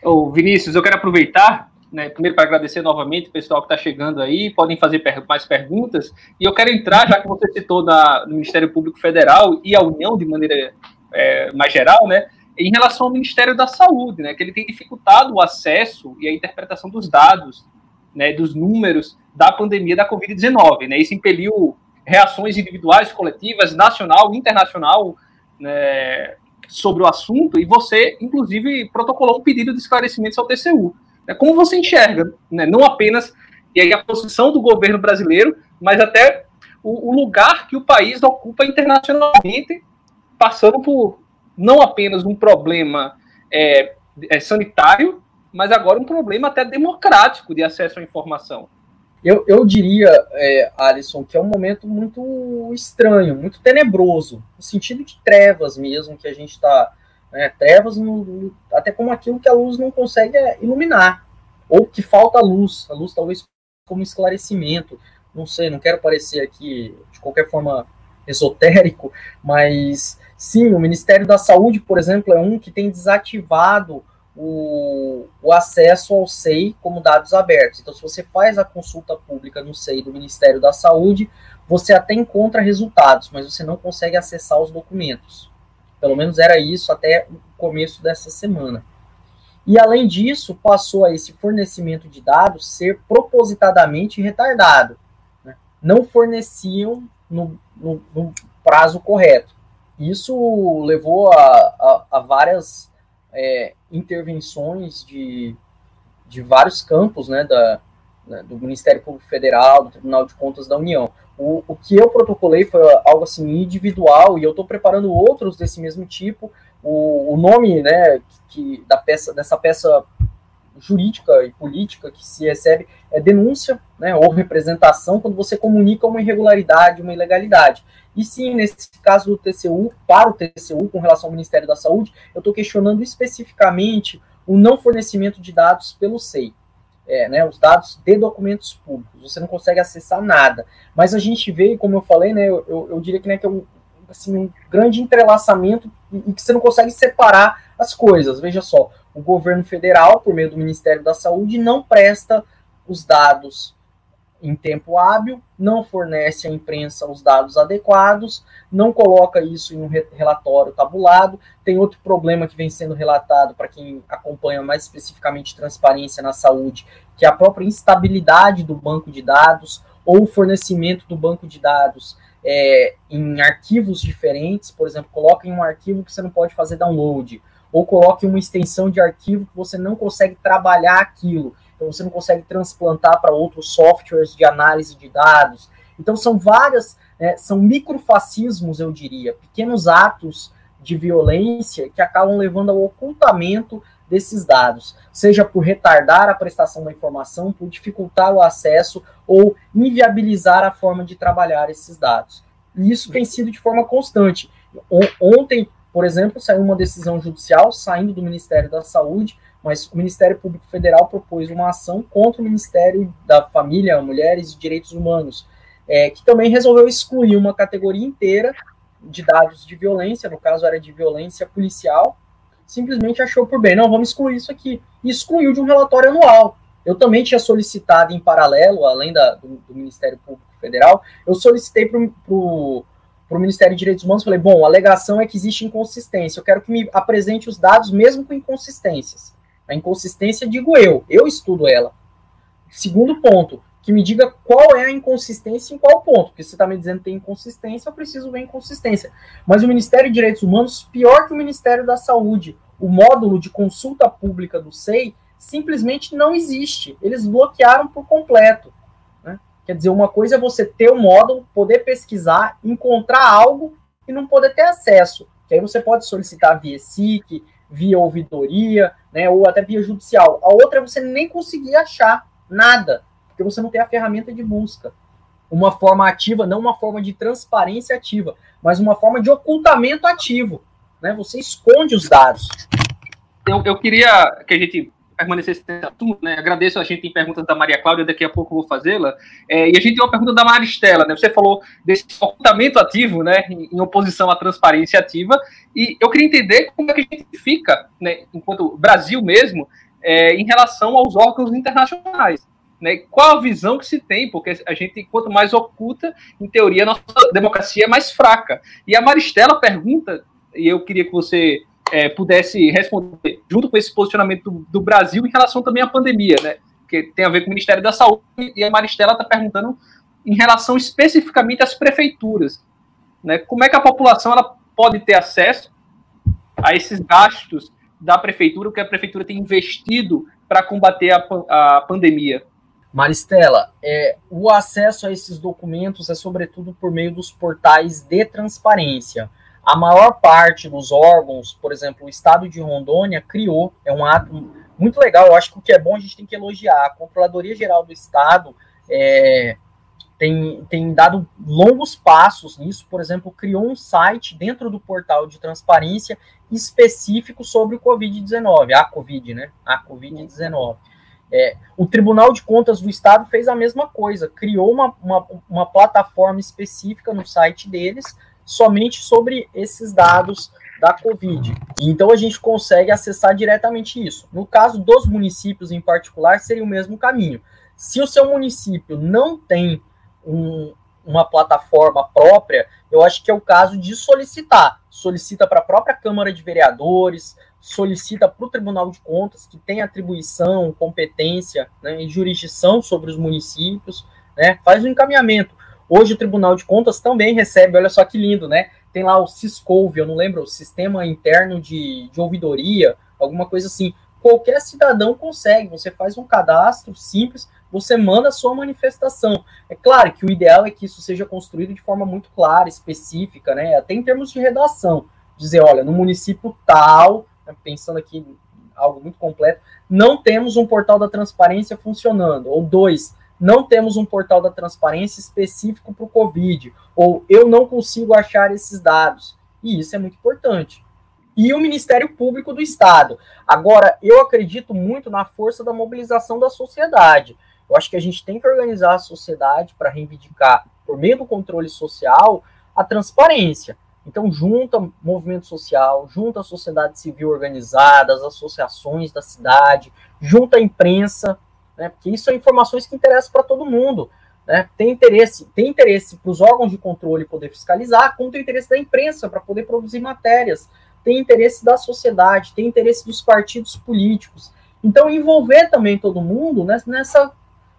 A: Ô, Vinícius, eu quero aproveitar, né, primeiro para agradecer novamente o pessoal que está chegando aí, podem fazer per mais perguntas, e eu quero entrar, já que você citou na, no Ministério Público Federal e a União de maneira é, mais geral, né, em relação ao Ministério da Saúde, né, que ele tem dificultado o acesso e a interpretação dos dados, né, dos números da pandemia da Covid-19. Né, isso impeliu reações individuais, coletivas, nacional, internacional, né, sobre o assunto, e você, inclusive, protocolou um pedido de esclarecimentos ao TCU. Né, como você enxerga, né, não apenas e aí a posição do governo brasileiro, mas até o, o lugar que o país ocupa internacionalmente, passando por não apenas um problema é, é, sanitário, mas agora um problema até democrático de acesso à informação.
B: Eu, eu diria, é, Alisson, que é um momento muito estranho, muito tenebroso, no sentido de trevas mesmo, que a gente está. Né, trevas, até como aquilo que a luz não consegue é, iluminar, ou que falta luz, a luz talvez como esclarecimento. Não sei, não quero parecer aqui de qualquer forma esotérico, mas sim, o Ministério da Saúde, por exemplo, é um que tem desativado o, o, acesso ao SEI como dados abertos. Então, se você faz a consulta pública no SEI do Ministério da Saúde, você até encontra resultados, mas você não consegue acessar os documentos. Pelo menos era isso até o começo dessa semana. E além disso, passou a esse fornecimento de dados ser propositadamente retardado. Né? Não forneciam no, no, no, prazo correto. Isso levou a, a, a várias é, intervenções de, de vários campos né, da, né, do Ministério Público Federal, do Tribunal de Contas da União. O, o que eu protocolei foi algo assim individual e eu estou preparando outros desse mesmo tipo. O, o nome né, que, da peça, dessa peça jurídica e política que se recebe é denúncia né, ou representação quando você comunica uma irregularidade, uma ilegalidade. E sim, nesse caso do TCU, para o TCU, com relação ao Ministério da Saúde, eu estou questionando especificamente o não fornecimento de dados pelo SEI. É, né, os dados de documentos públicos, você não consegue acessar nada. Mas a gente vê, como eu falei, né, eu, eu, diria que, né, que é um, assim, um grande entrelaçamento e que você não consegue separar as coisas. Veja só, o governo federal, por meio do Ministério da Saúde, não presta os dados em tempo hábil, não fornece à imprensa os dados adequados, não coloca isso em um relatório tabulado. Tem outro problema que vem sendo relatado para quem acompanha mais especificamente transparência na saúde, que é a própria instabilidade do banco de dados ou o fornecimento do banco de dados é, em arquivos diferentes. Por exemplo, coloca em um arquivo que você não pode fazer download, ou coloque uma extensão de arquivo que você não consegue trabalhar aquilo. Então você não consegue transplantar para outros softwares de análise de dados. Então são várias, né, são microfascismos, eu diria, pequenos atos de violência que acabam levando ao ocultamento desses dados, seja por retardar a prestação da informação, por dificultar o acesso ou inviabilizar a forma de trabalhar esses dados. E isso tem sido de forma constante. Ontem, por exemplo, saiu uma decisão judicial saindo do Ministério da Saúde mas o Ministério Público Federal propôs uma ação contra o Ministério da Família, Mulheres e Direitos Humanos, é, que também resolveu excluir uma categoria inteira de dados de violência, no caso era de violência policial, simplesmente achou por bem, não, vamos excluir isso aqui, e excluiu de um relatório anual. Eu também tinha solicitado em paralelo, além da, do, do Ministério Público Federal, eu solicitei para o Ministério de Direitos Humanos, falei, bom, a alegação é que existe inconsistência, eu quero que me apresente os dados mesmo com inconsistências. A inconsistência, digo eu, eu estudo ela. Segundo ponto, que me diga qual é a inconsistência em qual ponto, porque você está me dizendo que tem inconsistência, eu preciso ver inconsistência. Mas o Ministério de Direitos Humanos, pior que o Ministério da Saúde, o módulo de consulta pública do SEI simplesmente não existe. Eles bloquearam por completo. Né? Quer dizer, uma coisa é você ter o um módulo, poder pesquisar, encontrar algo e não poder ter acesso. Que aí você pode solicitar via SIC, via ouvidoria, né, ou até via judicial. A outra é você nem conseguir achar nada, porque você não tem a ferramenta de busca. Uma forma ativa, não uma forma de transparência ativa, mas uma forma de ocultamento ativo. Né? Você esconde os dados.
A: Eu, eu queria que a gente permanecer esse assunto, né? Agradeço a gente em perguntas da Maria Cláudia, daqui a pouco vou fazê-la. É, e a gente tem uma pergunta da Maristela, né? Você falou desse ocultamento ativo, né? Em, em, oposição à transparência ativa. E eu queria entender como é que a gente fica, né? Enquanto Brasil mesmo, é, em relação aos órgãos internacionais. Né, qual a visão que se tem? Porque a gente, quanto mais oculta, em teoria, a nossa democracia é mais fraca. E a Maristela pergunta, e eu queria que você é, pudesse responder, junto com esse posicionamento do, do, Brasil em relação também à pandemia, né? Que tem a ver com o Ministério da Saúde, e a Maristela está perguntando em relação especificamente às prefeituras. Né? Como é que a população ela pode ter acesso a esses gastos da prefeitura, que a prefeitura tem investido para combater a, a pandemia?
B: Maristela, é, o acesso a esses documentos é sobretudo por meio dos portais de transparência. A maior parte dos órgãos, por exemplo, o Estado de Rondônia criou, é um ato muito legal, eu acho que o que é bom a gente tem que elogiar. A Controladoria Geral do Estado é, tem, tem dado longos passos nisso, por exemplo, criou um site dentro do portal de transparência específico sobre o Covid-19, a Covid, né? A Covid-19. É, o Tribunal de Contas do Estado fez a mesma coisa, criou uma, uma, uma plataforma específica no site deles somente sobre esses dados da Covid. Então a gente consegue acessar diretamente isso. No caso dos municípios em particular, seria o mesmo caminho. Se o seu município não tem um, uma plataforma própria, eu acho que é o caso de solicitar. Solicita para a própria Câmara de Vereadores, solicita para o Tribunal de Contas, que tem atribuição, competência né, e jurisdição sobre os municípios, né, faz um encaminhamento. Hoje o Tribunal de Contas também recebe, olha só que lindo, né? Tem lá o Ciscov, eu não lembro, o Sistema Interno de, de Ouvidoria, alguma coisa assim. Qualquer cidadão consegue, você faz um cadastro simples, você manda a sua manifestação. É claro que o ideal é que isso seja construído de forma muito clara, específica, né? Até em termos de redação. Dizer, olha, no município tal, né, pensando aqui algo muito completo, não temos um portal da transparência funcionando. Ou dois, não temos um portal da transparência específico para o Covid, ou eu não consigo achar esses dados. E isso é muito importante. E o Ministério Público do Estado. Agora, eu acredito muito na força da mobilização da sociedade. Eu acho que a gente tem que organizar a sociedade para reivindicar, por meio do controle social, a transparência. Então, junta movimento social, junta a sociedade civil organizada, as associações da cidade, junta a imprensa, né? Porque isso são informações que interessam para todo mundo. Né? Tem interesse, tem interesse para os órgãos de controle poder fiscalizar, como tem interesse da imprensa para poder produzir matérias, tem interesse da sociedade, tem interesse dos partidos políticos. Então, envolver também todo mundo nessa,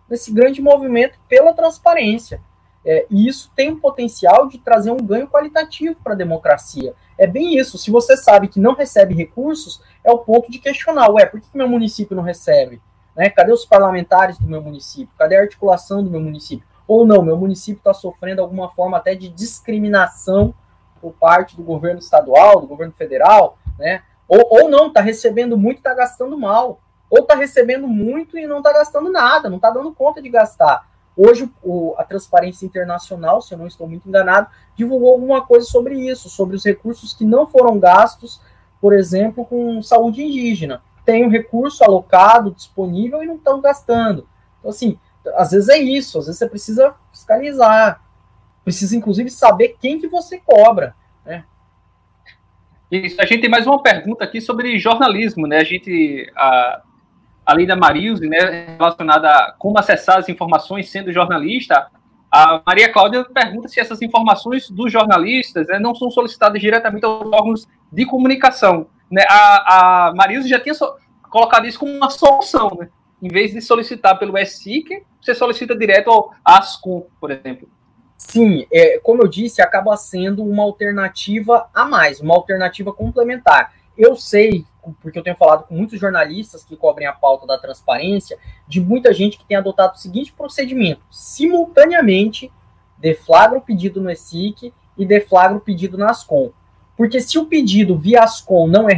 B: nesse grande movimento pela transparência. É, e isso tem um potencial de trazer um ganho qualitativo para a democracia. É bem isso. Se você sabe que não recebe recursos, é o ponto de questionar: ué, por que, que meu município não recebe? Né? Cadê os parlamentares do meu município? Cadê a articulação do meu município? Ou não, meu município está sofrendo alguma forma até de discriminação por parte do governo estadual, do governo federal, né? Ou, ou não, está recebendo muito e está gastando mal. Ou está recebendo muito e não está gastando nada, não está dando conta de gastar. Hoje, o, a Transparência Internacional, se eu não estou muito enganado, divulgou alguma coisa sobre isso, sobre os recursos que não foram gastos, por exemplo, com saúde indígena tem um recurso alocado, disponível e não estão gastando. Então, assim, às vezes é isso, às vezes você precisa fiscalizar, precisa inclusive saber quem que você cobra, né?
A: Isso, a gente tem mais uma pergunta aqui sobre jornalismo, né? A gente, a, além da Marilze, né, relacionada a como acessar as informações sendo jornalista, a Maria Cláudia pergunta se essas informações dos jornalistas né, não são solicitadas diretamente aos órgãos de comunicação né, a, a já tinha so, colocado isso como uma solução, né? Em vez de solicitar pelo SIC, você solicita direto ao ASCOM, por exemplo.
B: Sim, é, como eu disse, acaba sendo uma alternativa a mais, uma alternativa complementar. Eu sei, porque eu tenho falado com muitos jornalistas que cobrem a pauta da transparência, de muita gente que tem adotado o seguinte procedimento: simultaneamente deflagra o pedido no ESIC e deflagra o pedido na ASCOM. Porque se o pedido via Ascom não é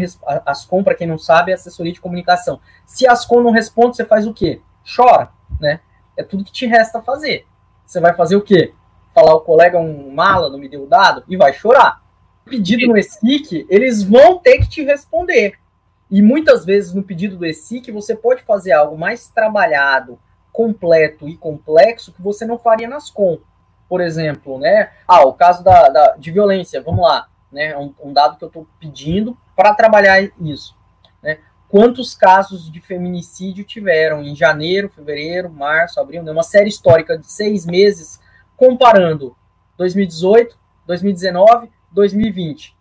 B: Ascom, para quem não sabe, é assessoria de comunicação. Se Ascom não responde, você faz o quê? Chora, né? É tudo que te resta fazer. Você vai fazer o quê? Falar o colega um mala, não me deu o dado e vai chorar. Pedido no ESIC, eles vão ter que te responder. E muitas vezes no pedido do ESIC você pode fazer algo mais trabalhado, completo e complexo que você não faria nas com. Por exemplo, né? Ah, o caso da, da de violência, vamos lá né? Um, um dado que eu estou pedindo para trabalhar isso. Né? Quantos casos de feminicídio tiveram em janeiro, fevereiro, março, abril? Né? Uma série histórica de seis meses comparando 2018, 2019, 2020.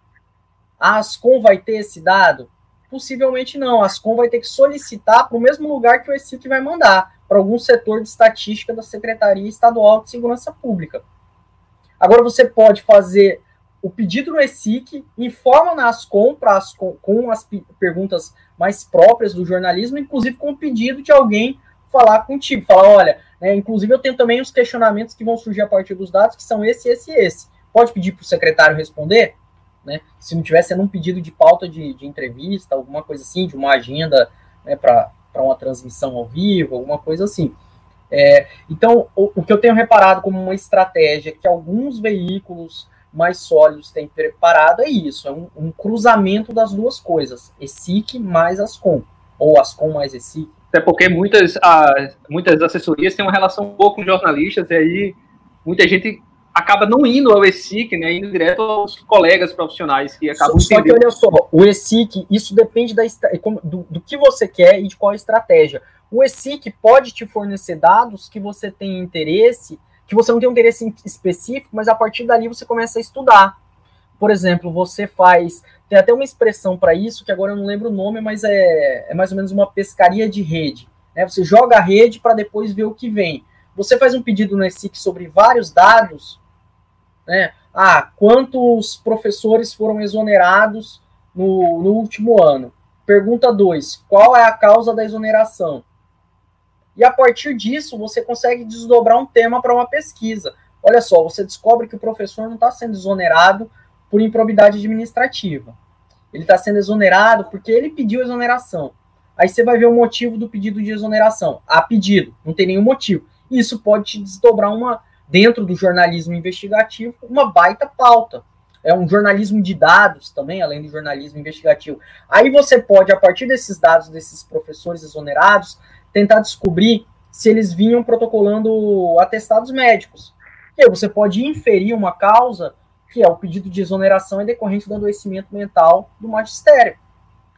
B: A Ascom vai ter esse dado? Possivelmente não. A Ascom vai ter que solicitar para o mesmo lugar que o ESIC vai mandar, para algum setor de estatística da Secretaria Estadual de Segurança Pública. Agora você pode fazer o pedido no ESIC, informa na Ascom, pra Ascom com as perguntas mais próprias do jornalismo, inclusive com o pedido de alguém falar contigo, falar, olha, né, inclusive eu tenho também os questionamentos que vão surgir a partir dos dados, que são esse, esse e esse. Pode pedir para o secretário responder, né, se não tiver sendo um pedido de pauta de, de entrevista, alguma coisa assim, de uma agenda né, para uma transmissão ao vivo, alguma coisa assim. É, então, o, o, que eu tenho reparado como uma estratégia que alguns veículos mais sólidos têm preparado é isso, é um, um cruzamento das duas coisas, ESIC mais ASCOM, ou ASCOM mais ESIC.
A: Até porque muitas, a, muitas assessorias têm uma relação boa com jornalistas, e aí muita gente acaba não indo ao ESIC, né, indo direto aos colegas profissionais que acabam
B: Só entendendo. que olha só, o ESIC, isso depende da, do, do que você quer e de qual estratégia. O ESIC pode te fornecer dados que você tem interesse, que você não tem um interesse específico, mas a partir dali você começa a estudar. Por exemplo, você faz. Tem até uma expressão para isso, que agora eu não lembro o nome, mas é, é mais ou menos uma pescaria de rede. Né? Você joga a rede para depois ver o que vem. Você faz um pedido no ESIC sobre vários dados, né? Ah, quantos professores foram exonerados no, no último ano? Pergunta 2. Qual é a causa da exoneração? E a partir disso, você consegue desdobrar um tema para uma pesquisa. Olha só, você descobre que o professor não está sendo exonerado por improbidade administrativa. Ele está sendo exonerado porque ele pediu exoneração. Aí você vai ver o motivo do pedido de exoneração. Há pedido, não tem nenhum motivo. Isso pode te desdobrar uma, dentro do jornalismo investigativo, uma baita pauta. É um jornalismo de dados também, além do jornalismo investigativo. Aí você pode, a partir desses dados desses professores exonerados, tentar descobrir se eles vinham protocolando atestados médicos. E aí você pode inferir uma causa, que é o pedido de exoneração decorrente do adoecimento mental do magistério.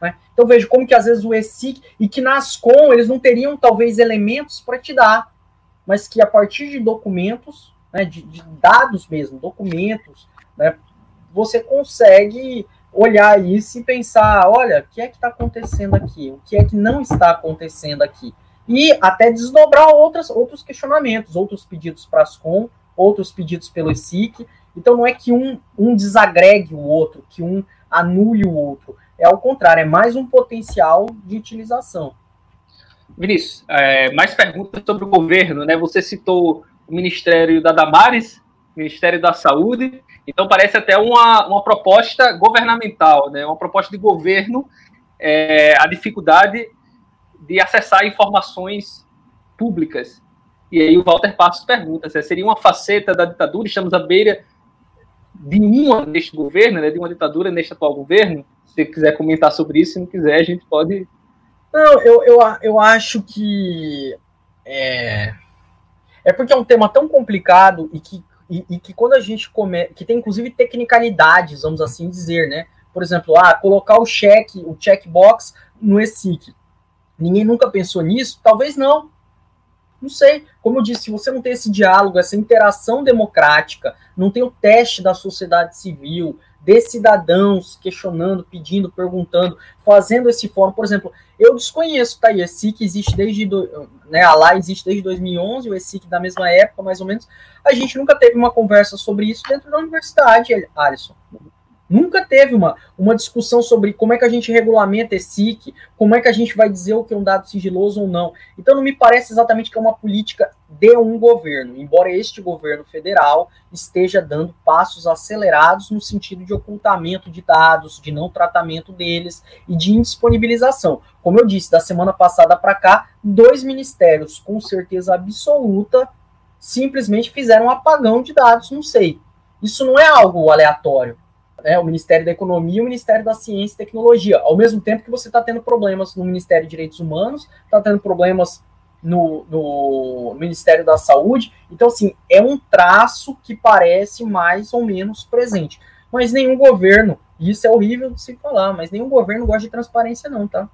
B: Né? Então vejo como que às vezes o ESIC, e que na ASCOM eles não teriam talvez elementos para te dar, mas que a partir de documentos, né, de, de dados mesmo, documentos, né, você consegue olhar isso e pensar, olha, o que é que está acontecendo aqui? O que é que não está acontecendo aqui? E até desdobrar outras, outros questionamentos, outros pedidos para as com, outros pedidos pelo SIC. Então não é que um, um desagregue o outro, que um anule o outro. É ao contrário, é mais um potencial de utilização.
A: Vinícius, é, mais perguntas sobre o governo, né? Você citou o Ministério da Damares, Ministério da Saúde, então parece até uma, uma proposta governamental, né? Uma proposta de governo, é, a dificuldade de acessar informações públicas. E aí o Walter Passos pergunta se seria uma faceta da ditadura, estamos à beira de uma neste governo, né, de uma ditadura neste atual governo. Se você quiser comentar sobre isso, se não quiser, a gente pode
B: não, eu, eu, eu acho que é, é porque é um tema tão complicado e que, e, e, que quando a gente come, que tem inclusive tecnicalidades, vamos assim dizer, né? Por exemplo, ah, colocar o check, o checkbox no ESIC. Ninguém nunca pensou nisso? Talvez não. Não sei. Como eu disse, se você não tem esse diálogo, essa interação democrática, não tem o teste da sociedade civil, de cidadãos questionando, pedindo, perguntando, fazendo esse fórum. Por exemplo, eu desconheço, tá aí, a SIC existe desde, do, né, a lá existe desde 2011, o ESIC da mesma época, mais ou menos. A gente nunca teve uma conversa sobre isso dentro da universidade, Alisson. Nunca teve uma, uma discussão sobre como é que a gente regulamenta esse SIC, como é que a gente vai dizer o que é um dado sigiloso ou não. Então não me parece exatamente que é uma política de um governo, embora este governo federal esteja dando passos acelerados no sentido de ocultamento de dados, de não tratamento deles e de indisponibilização. Como eu disse, da semana passada para cá, dois ministérios com certeza absoluta simplesmente fizeram um apagão de dados, não sei. Isso não é algo aleatório né, o Ministério da Economia e o Ministério da Ciência e Tecnologia, ao mesmo tempo que você está tendo problemas no Ministério de Direitos Humanos, está tendo problemas no, no, Ministério da Saúde. Então, assim, é um traço que parece mais ou menos presente. Mas nenhum governo, isso é horrível de se falar, mas nenhum governo gosta de transparência, não, tá?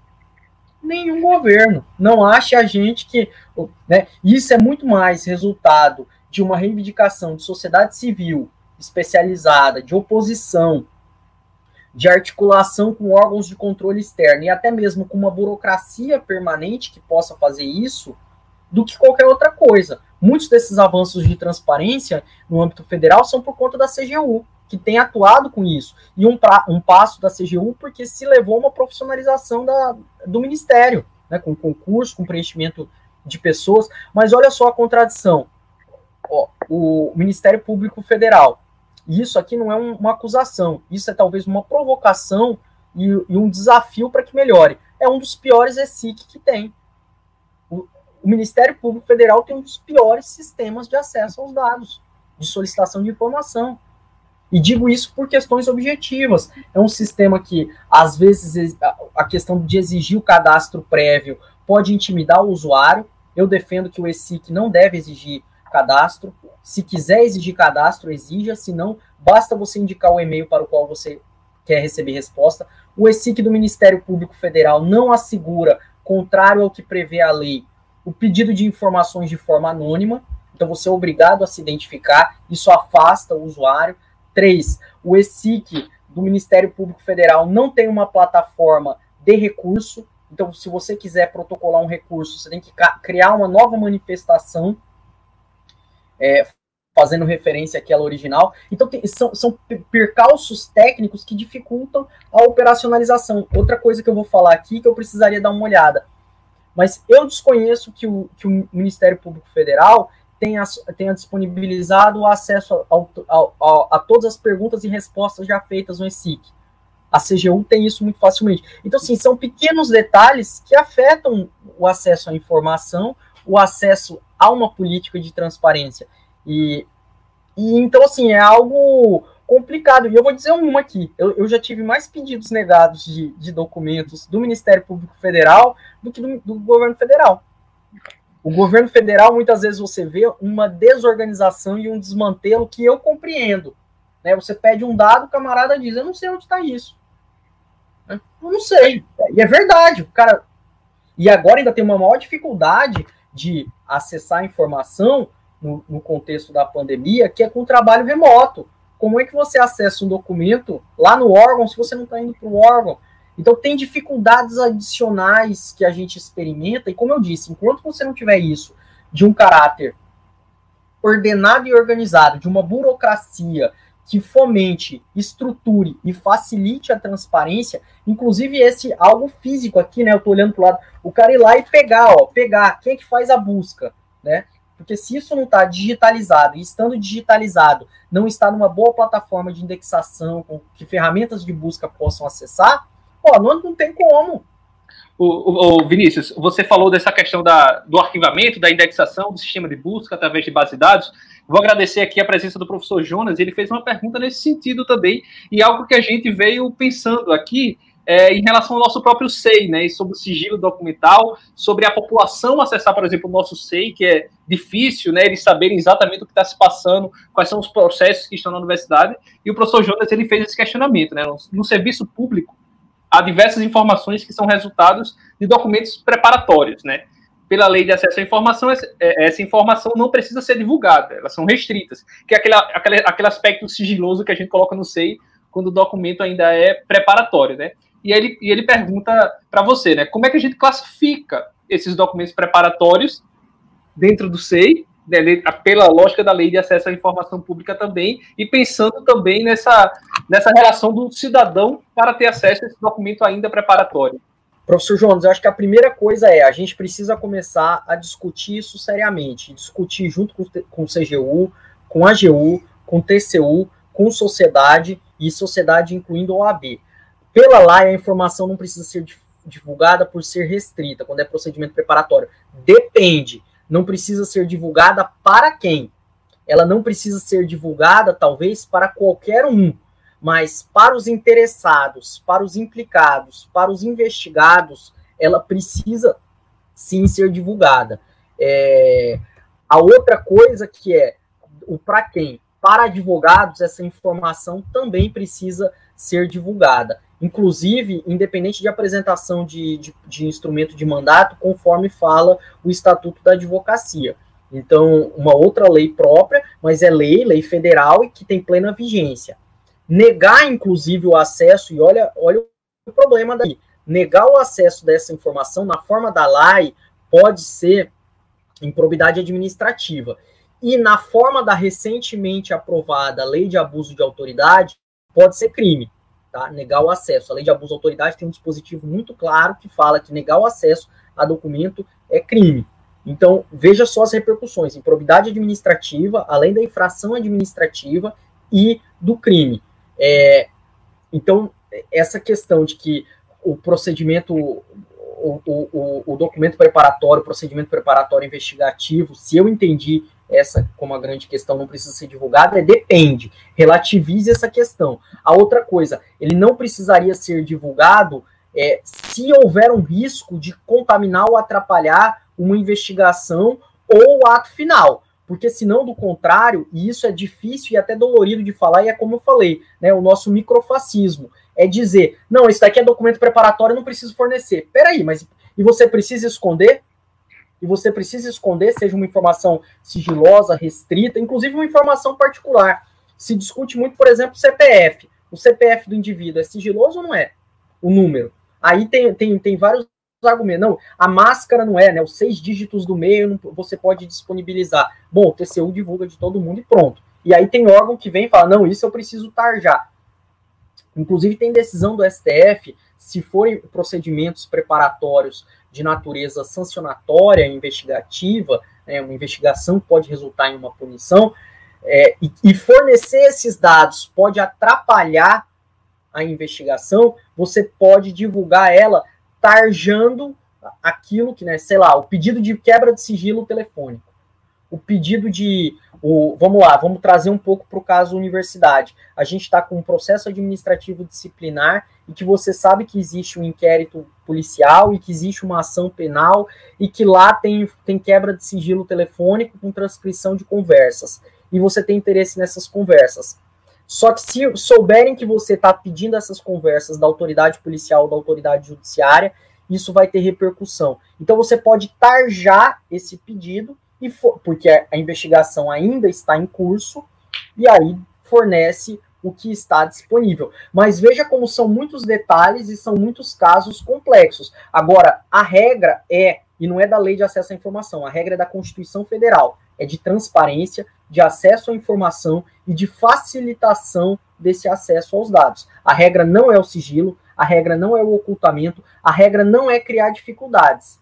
B: Nenhum governo. Não ache a gente que. Né, isso é muito mais resultado de uma reivindicação de sociedade civil especializada, de oposição, de articulação com órgãos de controle externo e até mesmo com uma burocracia permanente que possa fazer isso, do que qualquer outra coisa. Muitos desses avanços de transparência no âmbito federal são por conta da CGU, que tem atuado com isso. E um, pra, um passo da CGU porque se levou uma profissionalização da, do Ministério, né, com concurso, com preenchimento de pessoas. Mas olha só a contradição. Ó, o Ministério Público Federal e isso aqui não é um, uma acusação, isso é talvez uma provocação e, e um desafio para que melhore. É um dos piores ESIC que tem. O, o Ministério Público Federal tem um dos piores sistemas de acesso aos dados, de solicitação de informação. E digo isso por questões objetivas. É um sistema que, às vezes, a questão de exigir o cadastro prévio pode intimidar o usuário. Eu defendo que o ESIC não deve exigir cadastro. Se quiser exigir cadastro, exija. Se não, basta você indicar o e-mail para o qual você quer receber resposta. O ESIC do Ministério Público Federal não assegura, contrário ao que prevê a lei, o pedido de informações de forma anônima. Então, você é obrigado a se identificar. Isso afasta o usuário. Três, o ESIC do Ministério Público Federal não tem uma plataforma de recurso. Então, se você quiser protocolar um recurso, você tem que criar uma nova manifestação, é, fazendo referência àquela original. Então, tem, são, são percalços técnicos que dificultam a operacionalização. Outra coisa que eu vou falar aqui, que eu precisaria dar uma olhada. Mas eu desconheço que o, que o Ministério Público Federal tenha, tenha disponibilizado o acesso ao, ao, ao, a todas as perguntas e respostas já feitas no ESIC. A CGU tem isso muito facilmente. Então, assim, são pequenos detalhes que afetam o acesso à informação, o acesso a uma política de transparência. E, e então, assim, é algo complicado. E eu vou dizer uma aqui: eu, eu já tive mais pedidos negados de, de, documentos do Ministério Público Federal do que do, do governo federal. O governo federal, muitas vezes, você vê uma desorganização e um desmantelo que eu compreendo. Né? Você pede um dado, o camarada diz: Eu não sei onde está isso. Eu não sei. E é verdade. Cara. E agora ainda tem uma maior dificuldade de acessar informação no, no contexto da pandemia, que é com trabalho remoto. Como é que você acessa um documento lá no órgão se você não está indo para o órgão? Então tem dificuldades adicionais que a gente experimenta, e como eu disse, enquanto você não tiver isso de um caráter ordenado e organizado, de uma burocracia que fomente, estruture e facilite a transparência, inclusive esse algo físico aqui, né? Eu tô olhando pro lado, o cara ir lá e pegar, ó, pegar quem é que faz a busca, né? Porque se isso não está digitalizado, e estando digitalizado, não está numa boa plataforma de indexação, com que ferramentas de busca possam acessar, Pô, não, não tem como.
A: O, o, o, Vinícius, você falou dessa questão da, do arquivamento, da indexação do sistema de busca através de base de dados. Vou agradecer aqui a presença do professor Jonas, ele fez uma pergunta nesse sentido também, e algo que a gente veio pensando aqui é, em relação ao nosso próprio SEI, né, sobre o sigilo documental, sobre a população acessar, por exemplo, o nosso SEI, que é difícil, né, eles saberem exatamente o que está se passando, quais são os processos que estão na universidade, e o professor Jonas, ele fez esse questionamento, né, no, no serviço público, há diversas informações que são resultados de documentos preparatórios, né? Pela lei de acesso à informação, é, essa informação não precisa ser divulgada, elas são restritas, que é aquele, aquele, aquele aspecto sigiloso que a gente coloca no SEI quando o documento ainda é preparatório, né? E ele, e ele pergunta para você, né? Como é que a gente classifica esses documentos preparatórios dentro do SEI né, pela lógica da lei de acesso à informação pública também, e pensando também nessa, nessa relação do cidadão para ter acesso a esse documento ainda preparatório.
B: Professor Jones, eu acho que a primeira coisa é a gente precisa começar a discutir isso seriamente, discutir junto com, com o CGU, com a AGU, com o TCU, com sociedade e sociedade incluindo o OAB. Pela lei, a informação não precisa ser divulgada por ser restrita, quando é procedimento preparatório. Depende não precisa ser divulgada para quem? Ela não precisa ser divulgada, talvez, para qualquer um, mas para os interessados, para os implicados, para os investigados, ela precisa sim ser divulgada. É... A outra coisa que é o para quem? Para advogados, essa informação também precisa ser divulgada inclusive, independente de apresentação de, de, de, instrumento de mandato, conforme fala o Estatuto da Advocacia. Então, uma outra lei própria, mas é lei, lei federal e que tem plena vigência. Negar, inclusive, o acesso, e olha, olha o problema daí, negar o acesso dessa informação na forma da lei pode ser improbidade administrativa. E na forma da recentemente aprovada lei de abuso de autoridade, pode ser crime tá? Negar o acesso. A lei de abuso de autoridade tem um dispositivo muito claro que fala que negar o acesso a documento é crime. Então, veja só as repercussões: improbidade administrativa, além da infração administrativa e do crime. É, então, essa questão de que o procedimento, o, o, o documento preparatório, o procedimento preparatório investigativo, se eu entendi essa como a grande questão não precisa ser divulgada, é depende, relativize essa questão. A outra coisa, ele não precisaria ser divulgado é, se houver um risco de contaminar ou atrapalhar uma investigação ou o ato final. Porque senão, do contrário, e isso é difícil e até dolorido de falar, e é como eu falei, né, o nosso microfascismo, é dizer, não, isso daqui é documento preparatório, não preciso fornecer. Peraí, mas e você precisa esconder? E você precisa esconder, seja uma informação sigilosa, restrita, inclusive uma informação particular. Se discute muito, por exemplo, o CPF. O CPF do indivíduo é sigiloso ou não é? O número. Aí tem, tem, tem vários argumentos. Não, a máscara não é, né? Os seis dígitos do meio você pode disponibilizar. Bom, o TCU divulga de todo mundo e pronto. E aí tem órgão que vem e fala: não, isso eu preciso tarjar. Inclusive tem decisão do STF, se forem procedimentos preparatórios de natureza sancionatória, investigativa, né, uma investigação pode resultar em uma punição, é, e, e fornecer esses dados pode atrapalhar a investigação, você pode divulgar ela tarjando aquilo que, né, sei lá, o pedido de quebra de sigilo telefônico, o pedido de, o, vamos lá, vamos trazer um pouco para o caso universidade. A gente está com um processo administrativo disciplinar e que você sabe que existe um inquérito policial e que existe uma ação penal e que lá tem, tem quebra de sigilo telefônico com transcrição de conversas. E você tem interesse nessas conversas. Só que se souberem que você está pedindo essas conversas da autoridade policial ou da autoridade judiciária, isso vai ter repercussão. Então você pode tarjar esse pedido, e for, porque a investigação ainda está em curso, e aí fornece o que está disponível. Mas veja como são muitos detalhes e são muitos casos complexos. Agora, a regra é, e não é da lei de acesso à informação, a regra é da Constituição Federal, é de transparência, de acesso à informação e de facilitação desse acesso aos dados. A regra não é o sigilo, a regra não é o ocultamento, a regra não é criar dificuldades.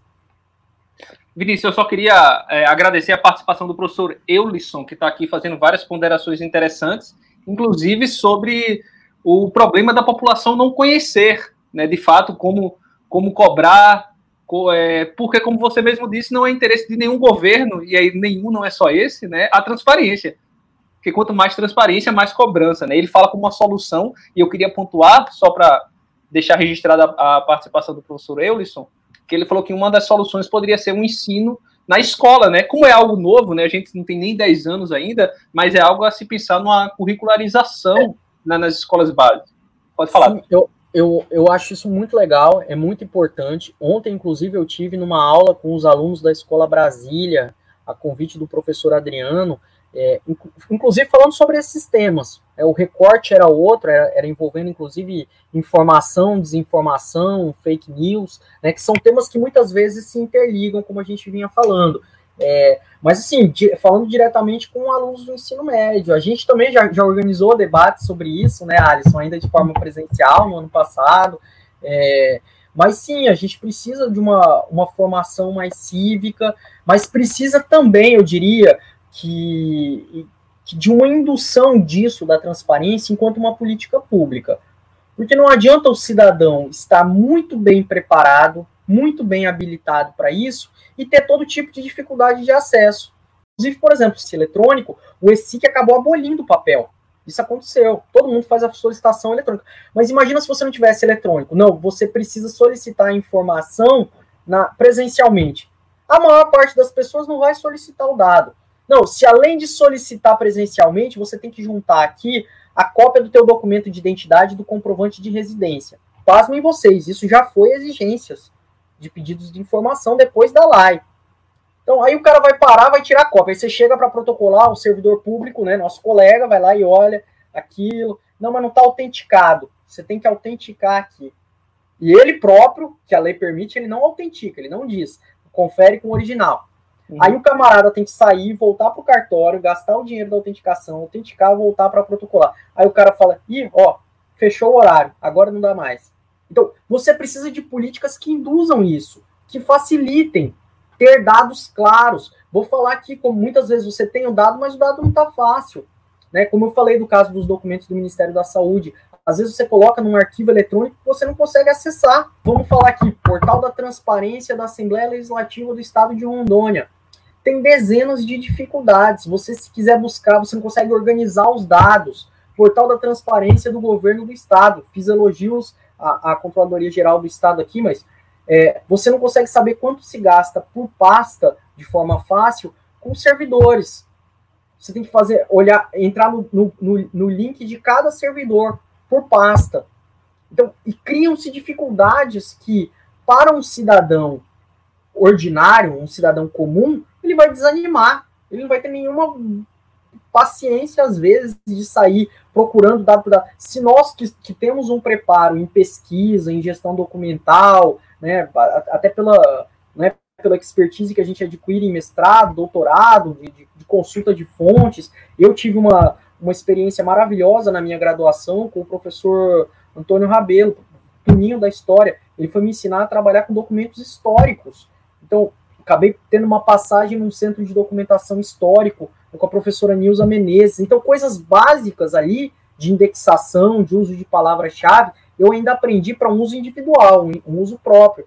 A: Vinícius, eu só queria é, agradecer a participação do professor Eulisson, que está aqui fazendo várias ponderações interessantes, inclusive sobre o problema da população não conhecer, né, de fato, como, como cobrar é, porque, como você mesmo disse, não é interesse de nenhum governo, e aí nenhum não é só esse, né? A transparência. Porque quanto mais transparência, mais cobrança, né? Ele fala como uma solução, e eu queria pontuar, só para deixar registrada a, participação do professor Eulisson, que ele falou que uma das soluções poderia ser um ensino na escola, né? Como é algo novo, né? A gente não tem nem 10 anos ainda, mas é algo a se pensar numa curricularização é. nas escolas básicas. Pode falar. Sim,
B: eu, eu, eu acho isso muito legal, é muito importante. Ontem, inclusive, eu tive numa aula com os alunos da Escola Brasília, a convite do professor Adriano, é, inclusive falando sobre esses temas. É, o recorte era outro, era, era, envolvendo, inclusive, informação, desinformação, fake news, né, que são temas que muitas vezes se interligam, como a gente vinha falando. É, mas, assim, di falando diretamente com alunos do ensino médio, a gente também já, já organizou debate sobre isso, né, Alisson, ainda de forma presencial no ano passado. É, mas sim, a gente precisa de uma, uma formação mais cívica, mas precisa também, eu diria, que, que de uma indução disso, da transparência, enquanto uma política pública. Porque não adianta o cidadão estar muito bem preparado, muito bem habilitado para isso e ter todo tipo de dificuldade de acesso. Inclusive, por exemplo, se eletrônico, o ESIC acabou abolindo o papel. Isso aconteceu. Todo mundo faz a solicitação eletrônica. Mas imagina se você não tivesse eletrônico. Não, você precisa solicitar a informação na, presencialmente. A maior parte das pessoas não vai solicitar o dado. Não, se além de solicitar presencialmente, você tem que juntar aqui a cópia do teu documento de identidade do comprovante de residência. Pasmem vocês, isso já foi exigências de pedidos de informação depois da live. Então, aí o cara vai parar, vai tirar a cópia. Aí você chega para protocolar, o servidor público, né, nosso colega, vai lá e olha aquilo. Não, mas não está autenticado. Você tem que autenticar aqui. E ele próprio, que a lei permite, ele não autentica, ele não diz. Confere com o original. Uhum. Aí o camarada tem que sair, voltar para o cartório, gastar o dinheiro da autenticação, autenticar, voltar para protocolar. Aí o cara fala: ih, ó, fechou o horário, agora não dá mais. Então, você precisa de políticas que induzam isso, que facilitem ter dados claros. Vou falar aqui como muitas vezes você tem o dado, mas o dado não está fácil. Né? Como eu falei do caso dos documentos do Ministério da Saúde, às vezes você coloca num arquivo eletrônico que você não consegue acessar. Vamos falar aqui, portal da transparência da Assembleia Legislativa do Estado de Rondônia. Tem dezenas de dificuldades. Você, se quiser buscar, você não consegue organizar os dados. Portal da transparência do governo do Estado. Fiz elogios à, à Controladoria Geral do Estado aqui, mas é, você não consegue saber quanto se gasta por pasta de forma fácil com servidores. Você tem que fazer, olhar, entrar no, no, no link de cada servidor por pasta. Então, e criam-se dificuldades que, para um cidadão ordinário, um cidadão comum, ele vai desanimar. Ele não vai ter nenhuma paciência, às vezes, de sair procurando dado dado. Se nós que, que, temos um preparo em pesquisa, em gestão documental, né, até pela, né, pela expertise que a gente adquire em mestrado, doutorado, de, de consulta de fontes, eu tive uma, uma experiência maravilhosa na minha graduação com o professor Antônio Rabelo, Tuninho da História. Ele foi me ensinar a trabalhar com documentos históricos. Então, acabei tendo uma passagem num centro de documentação histórico com a professora Nilza Menezes. Então, coisas básicas ali de indexação, de uso de palavra-chave, eu ainda aprendi para um uso individual, um uso próprio.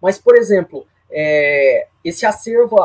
B: Mas, por exemplo, é, esse acervo,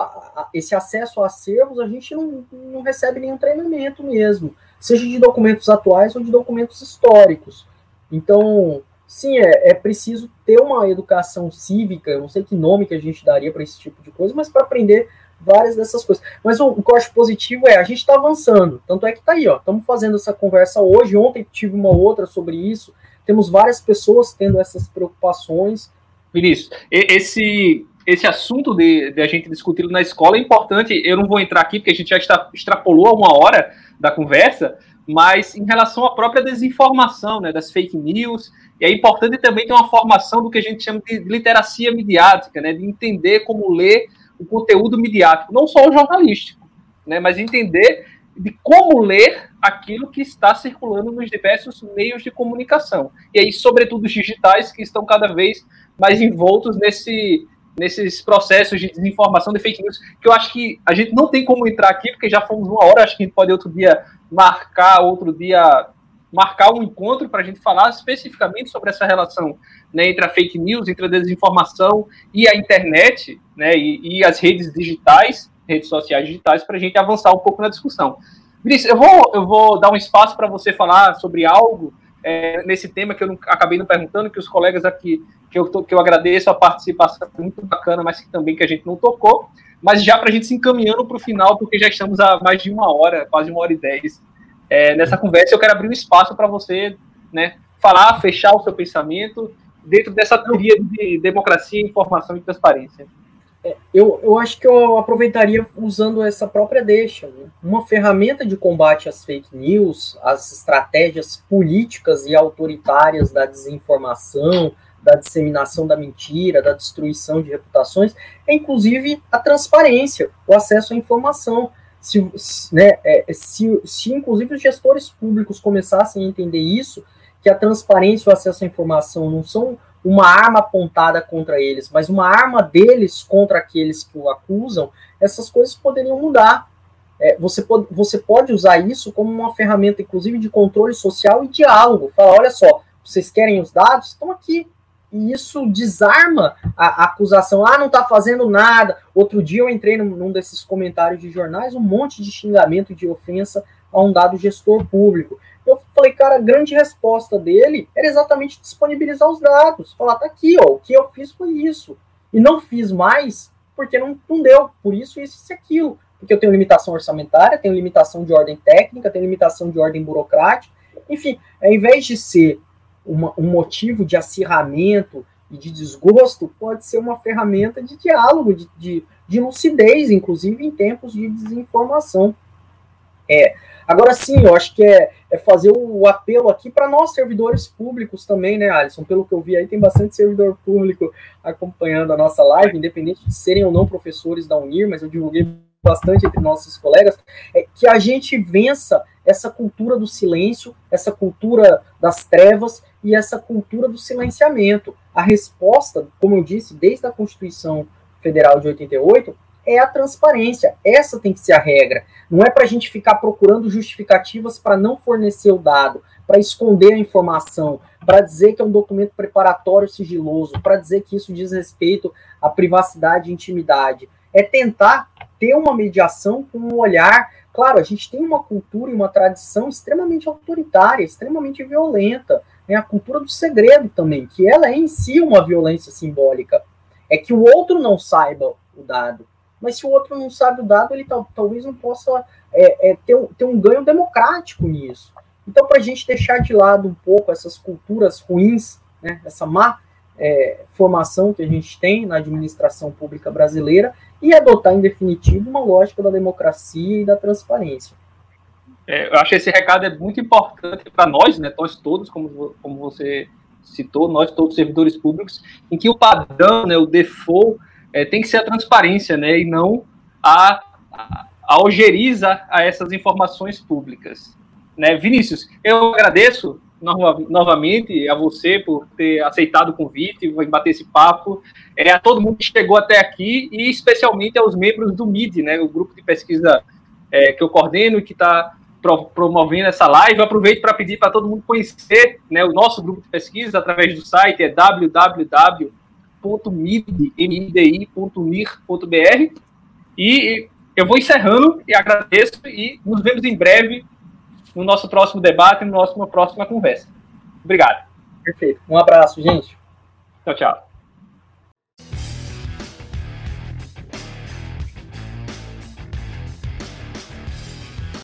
B: esse acesso a acervos, a gente não, não recebe nenhum treinamento mesmo, seja de documentos atuais ou de documentos históricos. Então, sim, é, é preciso ter uma educação cívica, eu não sei que nome que a gente daria para esse tipo de coisa, mas para aprender várias dessas coisas. Mas o, o que eu acho positivo é a gente está avançando, tanto é que está aí, ó, estamos fazendo essa conversa hoje, ontem tive uma outra sobre isso, temos várias pessoas tendo essas preocupações.
A: Vinícius, esse esse assunto de, de a gente discutir na escola é importante. Eu não vou entrar aqui porque a gente já está, extrapolou uma hora da conversa, mas em relação à própria desinformação, né, das fake news, é importante também ter uma formação do que a gente chama de literacia midiática, né, de entender como ler o conteúdo midiático, não só o jornalístico, né, mas entender de como ler aquilo que está circulando nos diversos meios de comunicação. E aí, sobretudo os digitais, que estão cada vez mais envoltos nesse, nesses processos de desinformação de fake news, que eu acho que a gente não tem como entrar aqui, porque já fomos uma hora, acho que a gente pode outro dia marcar, outro dia marcar um encontro para a gente falar especificamente sobre essa relação né, entre a fake news, entre a desinformação e a internet, né, e, e as redes digitais, redes sociais digitais, para a gente avançar um pouco na discussão. Vinícius, eu vou, eu vou dar um espaço para você falar sobre algo é, nesse tema que eu não, acabei não perguntando, que os colegas aqui, que eu, que eu agradeço a participação, muito bacana, mas que também que a gente não tocou, mas já para a gente se encaminhando para o final, porque já estamos há mais de uma hora, quase uma hora e dez, é, nessa conversa, eu quero abrir um espaço para você né, falar, fechar o seu pensamento dentro dessa teoria de democracia, informação e transparência.
B: É, eu, eu acho que eu aproveitaria usando essa própria deixa. Né? Uma ferramenta de combate às fake news, às estratégias políticas e autoritárias da desinformação, da disseminação da mentira, da destruição de reputações, é inclusive a transparência, o acesso à informação. Se, né, é, se, se inclusive os gestores públicos começassem a entender isso, que a transparência e o acesso à informação não são uma arma apontada contra eles, mas uma arma deles contra aqueles que o acusam, essas coisas poderiam mudar. É, você, pode, você pode usar isso como uma ferramenta, inclusive, de controle social e diálogo. Fala, olha só, vocês querem os dados? Estão aqui. E isso desarma a, a acusação. Ah, não está fazendo nada. Outro dia eu entrei num, num desses comentários de jornais, um monte de xingamento, de ofensa a um dado gestor público. Eu falei, cara, a grande resposta dele era exatamente disponibilizar os dados. Falar, tá aqui, ó, o que eu fiz foi isso. E não fiz mais porque não, não deu, por isso, isso e aquilo. Porque eu tenho limitação orçamentária, tenho limitação de ordem técnica, tenho limitação de ordem burocrática. Enfim, ao invés de ser uma, um motivo de acirramento e de desgosto, pode ser uma ferramenta de diálogo, de, de, de lucidez, inclusive em tempos de desinformação. É, Agora sim, eu acho que é, é fazer o apelo aqui para nós, servidores públicos também, né, Alisson? Pelo que eu vi aí, tem bastante servidor público acompanhando a nossa live, independente de serem ou não professores da Unir, mas eu divulguei bastante entre nossos colegas, é que a gente vença essa cultura do silêncio, essa cultura das trevas e essa cultura do silenciamento. A resposta, como eu disse, desde a Constituição Federal de 88, é a transparência. Essa tem que ser a regra. Não é para a gente ficar procurando justificativas para não fornecer o dado, para esconder a informação, para dizer que é um documento preparatório sigiloso, para dizer que isso diz respeito à privacidade e intimidade. É tentar ter uma mediação com um olhar. Claro, a gente tem uma cultura e uma tradição extremamente autoritária, extremamente violenta. Né? A cultura do segredo também, que ela é em si uma violência simbólica. É que o outro não saiba o dado. Mas se o outro não sabe o dado, ele tal, talvez não possa é, é, ter, ter um ganho democrático nisso. Então, para a gente deixar de lado um pouco essas culturas ruins, né, essa má é, formação que a gente tem na administração pública brasileira e adotar, em definitivo, uma lógica da democracia e da transparência.
A: É, eu acho que esse recado é muito importante para nós, né, nós todos, como, como você citou, nós todos servidores públicos, em que o padrão, né, o default, é, tem que ser a transparência, né, e não a, a, a algeriza a essas informações públicas. Né? Vinícius, eu agradeço novamente a você por ter aceitado o convite, e bater esse papo, é, a todo mundo que chegou até aqui e especialmente aos membros do MID, né, o grupo de pesquisa é, que eu coordeno e que está pro, promovendo essa live. Aproveito para pedir para todo mundo conhecer né, o nosso grupo de pesquisa através do site, é www.midi.mir.br e eu vou encerrando e agradeço e nos vemos em breve no nosso próximo debate, na próxima conversa. Obrigado.
B: Perfeito. Um abraço, gente.
A: Tchau, tchau.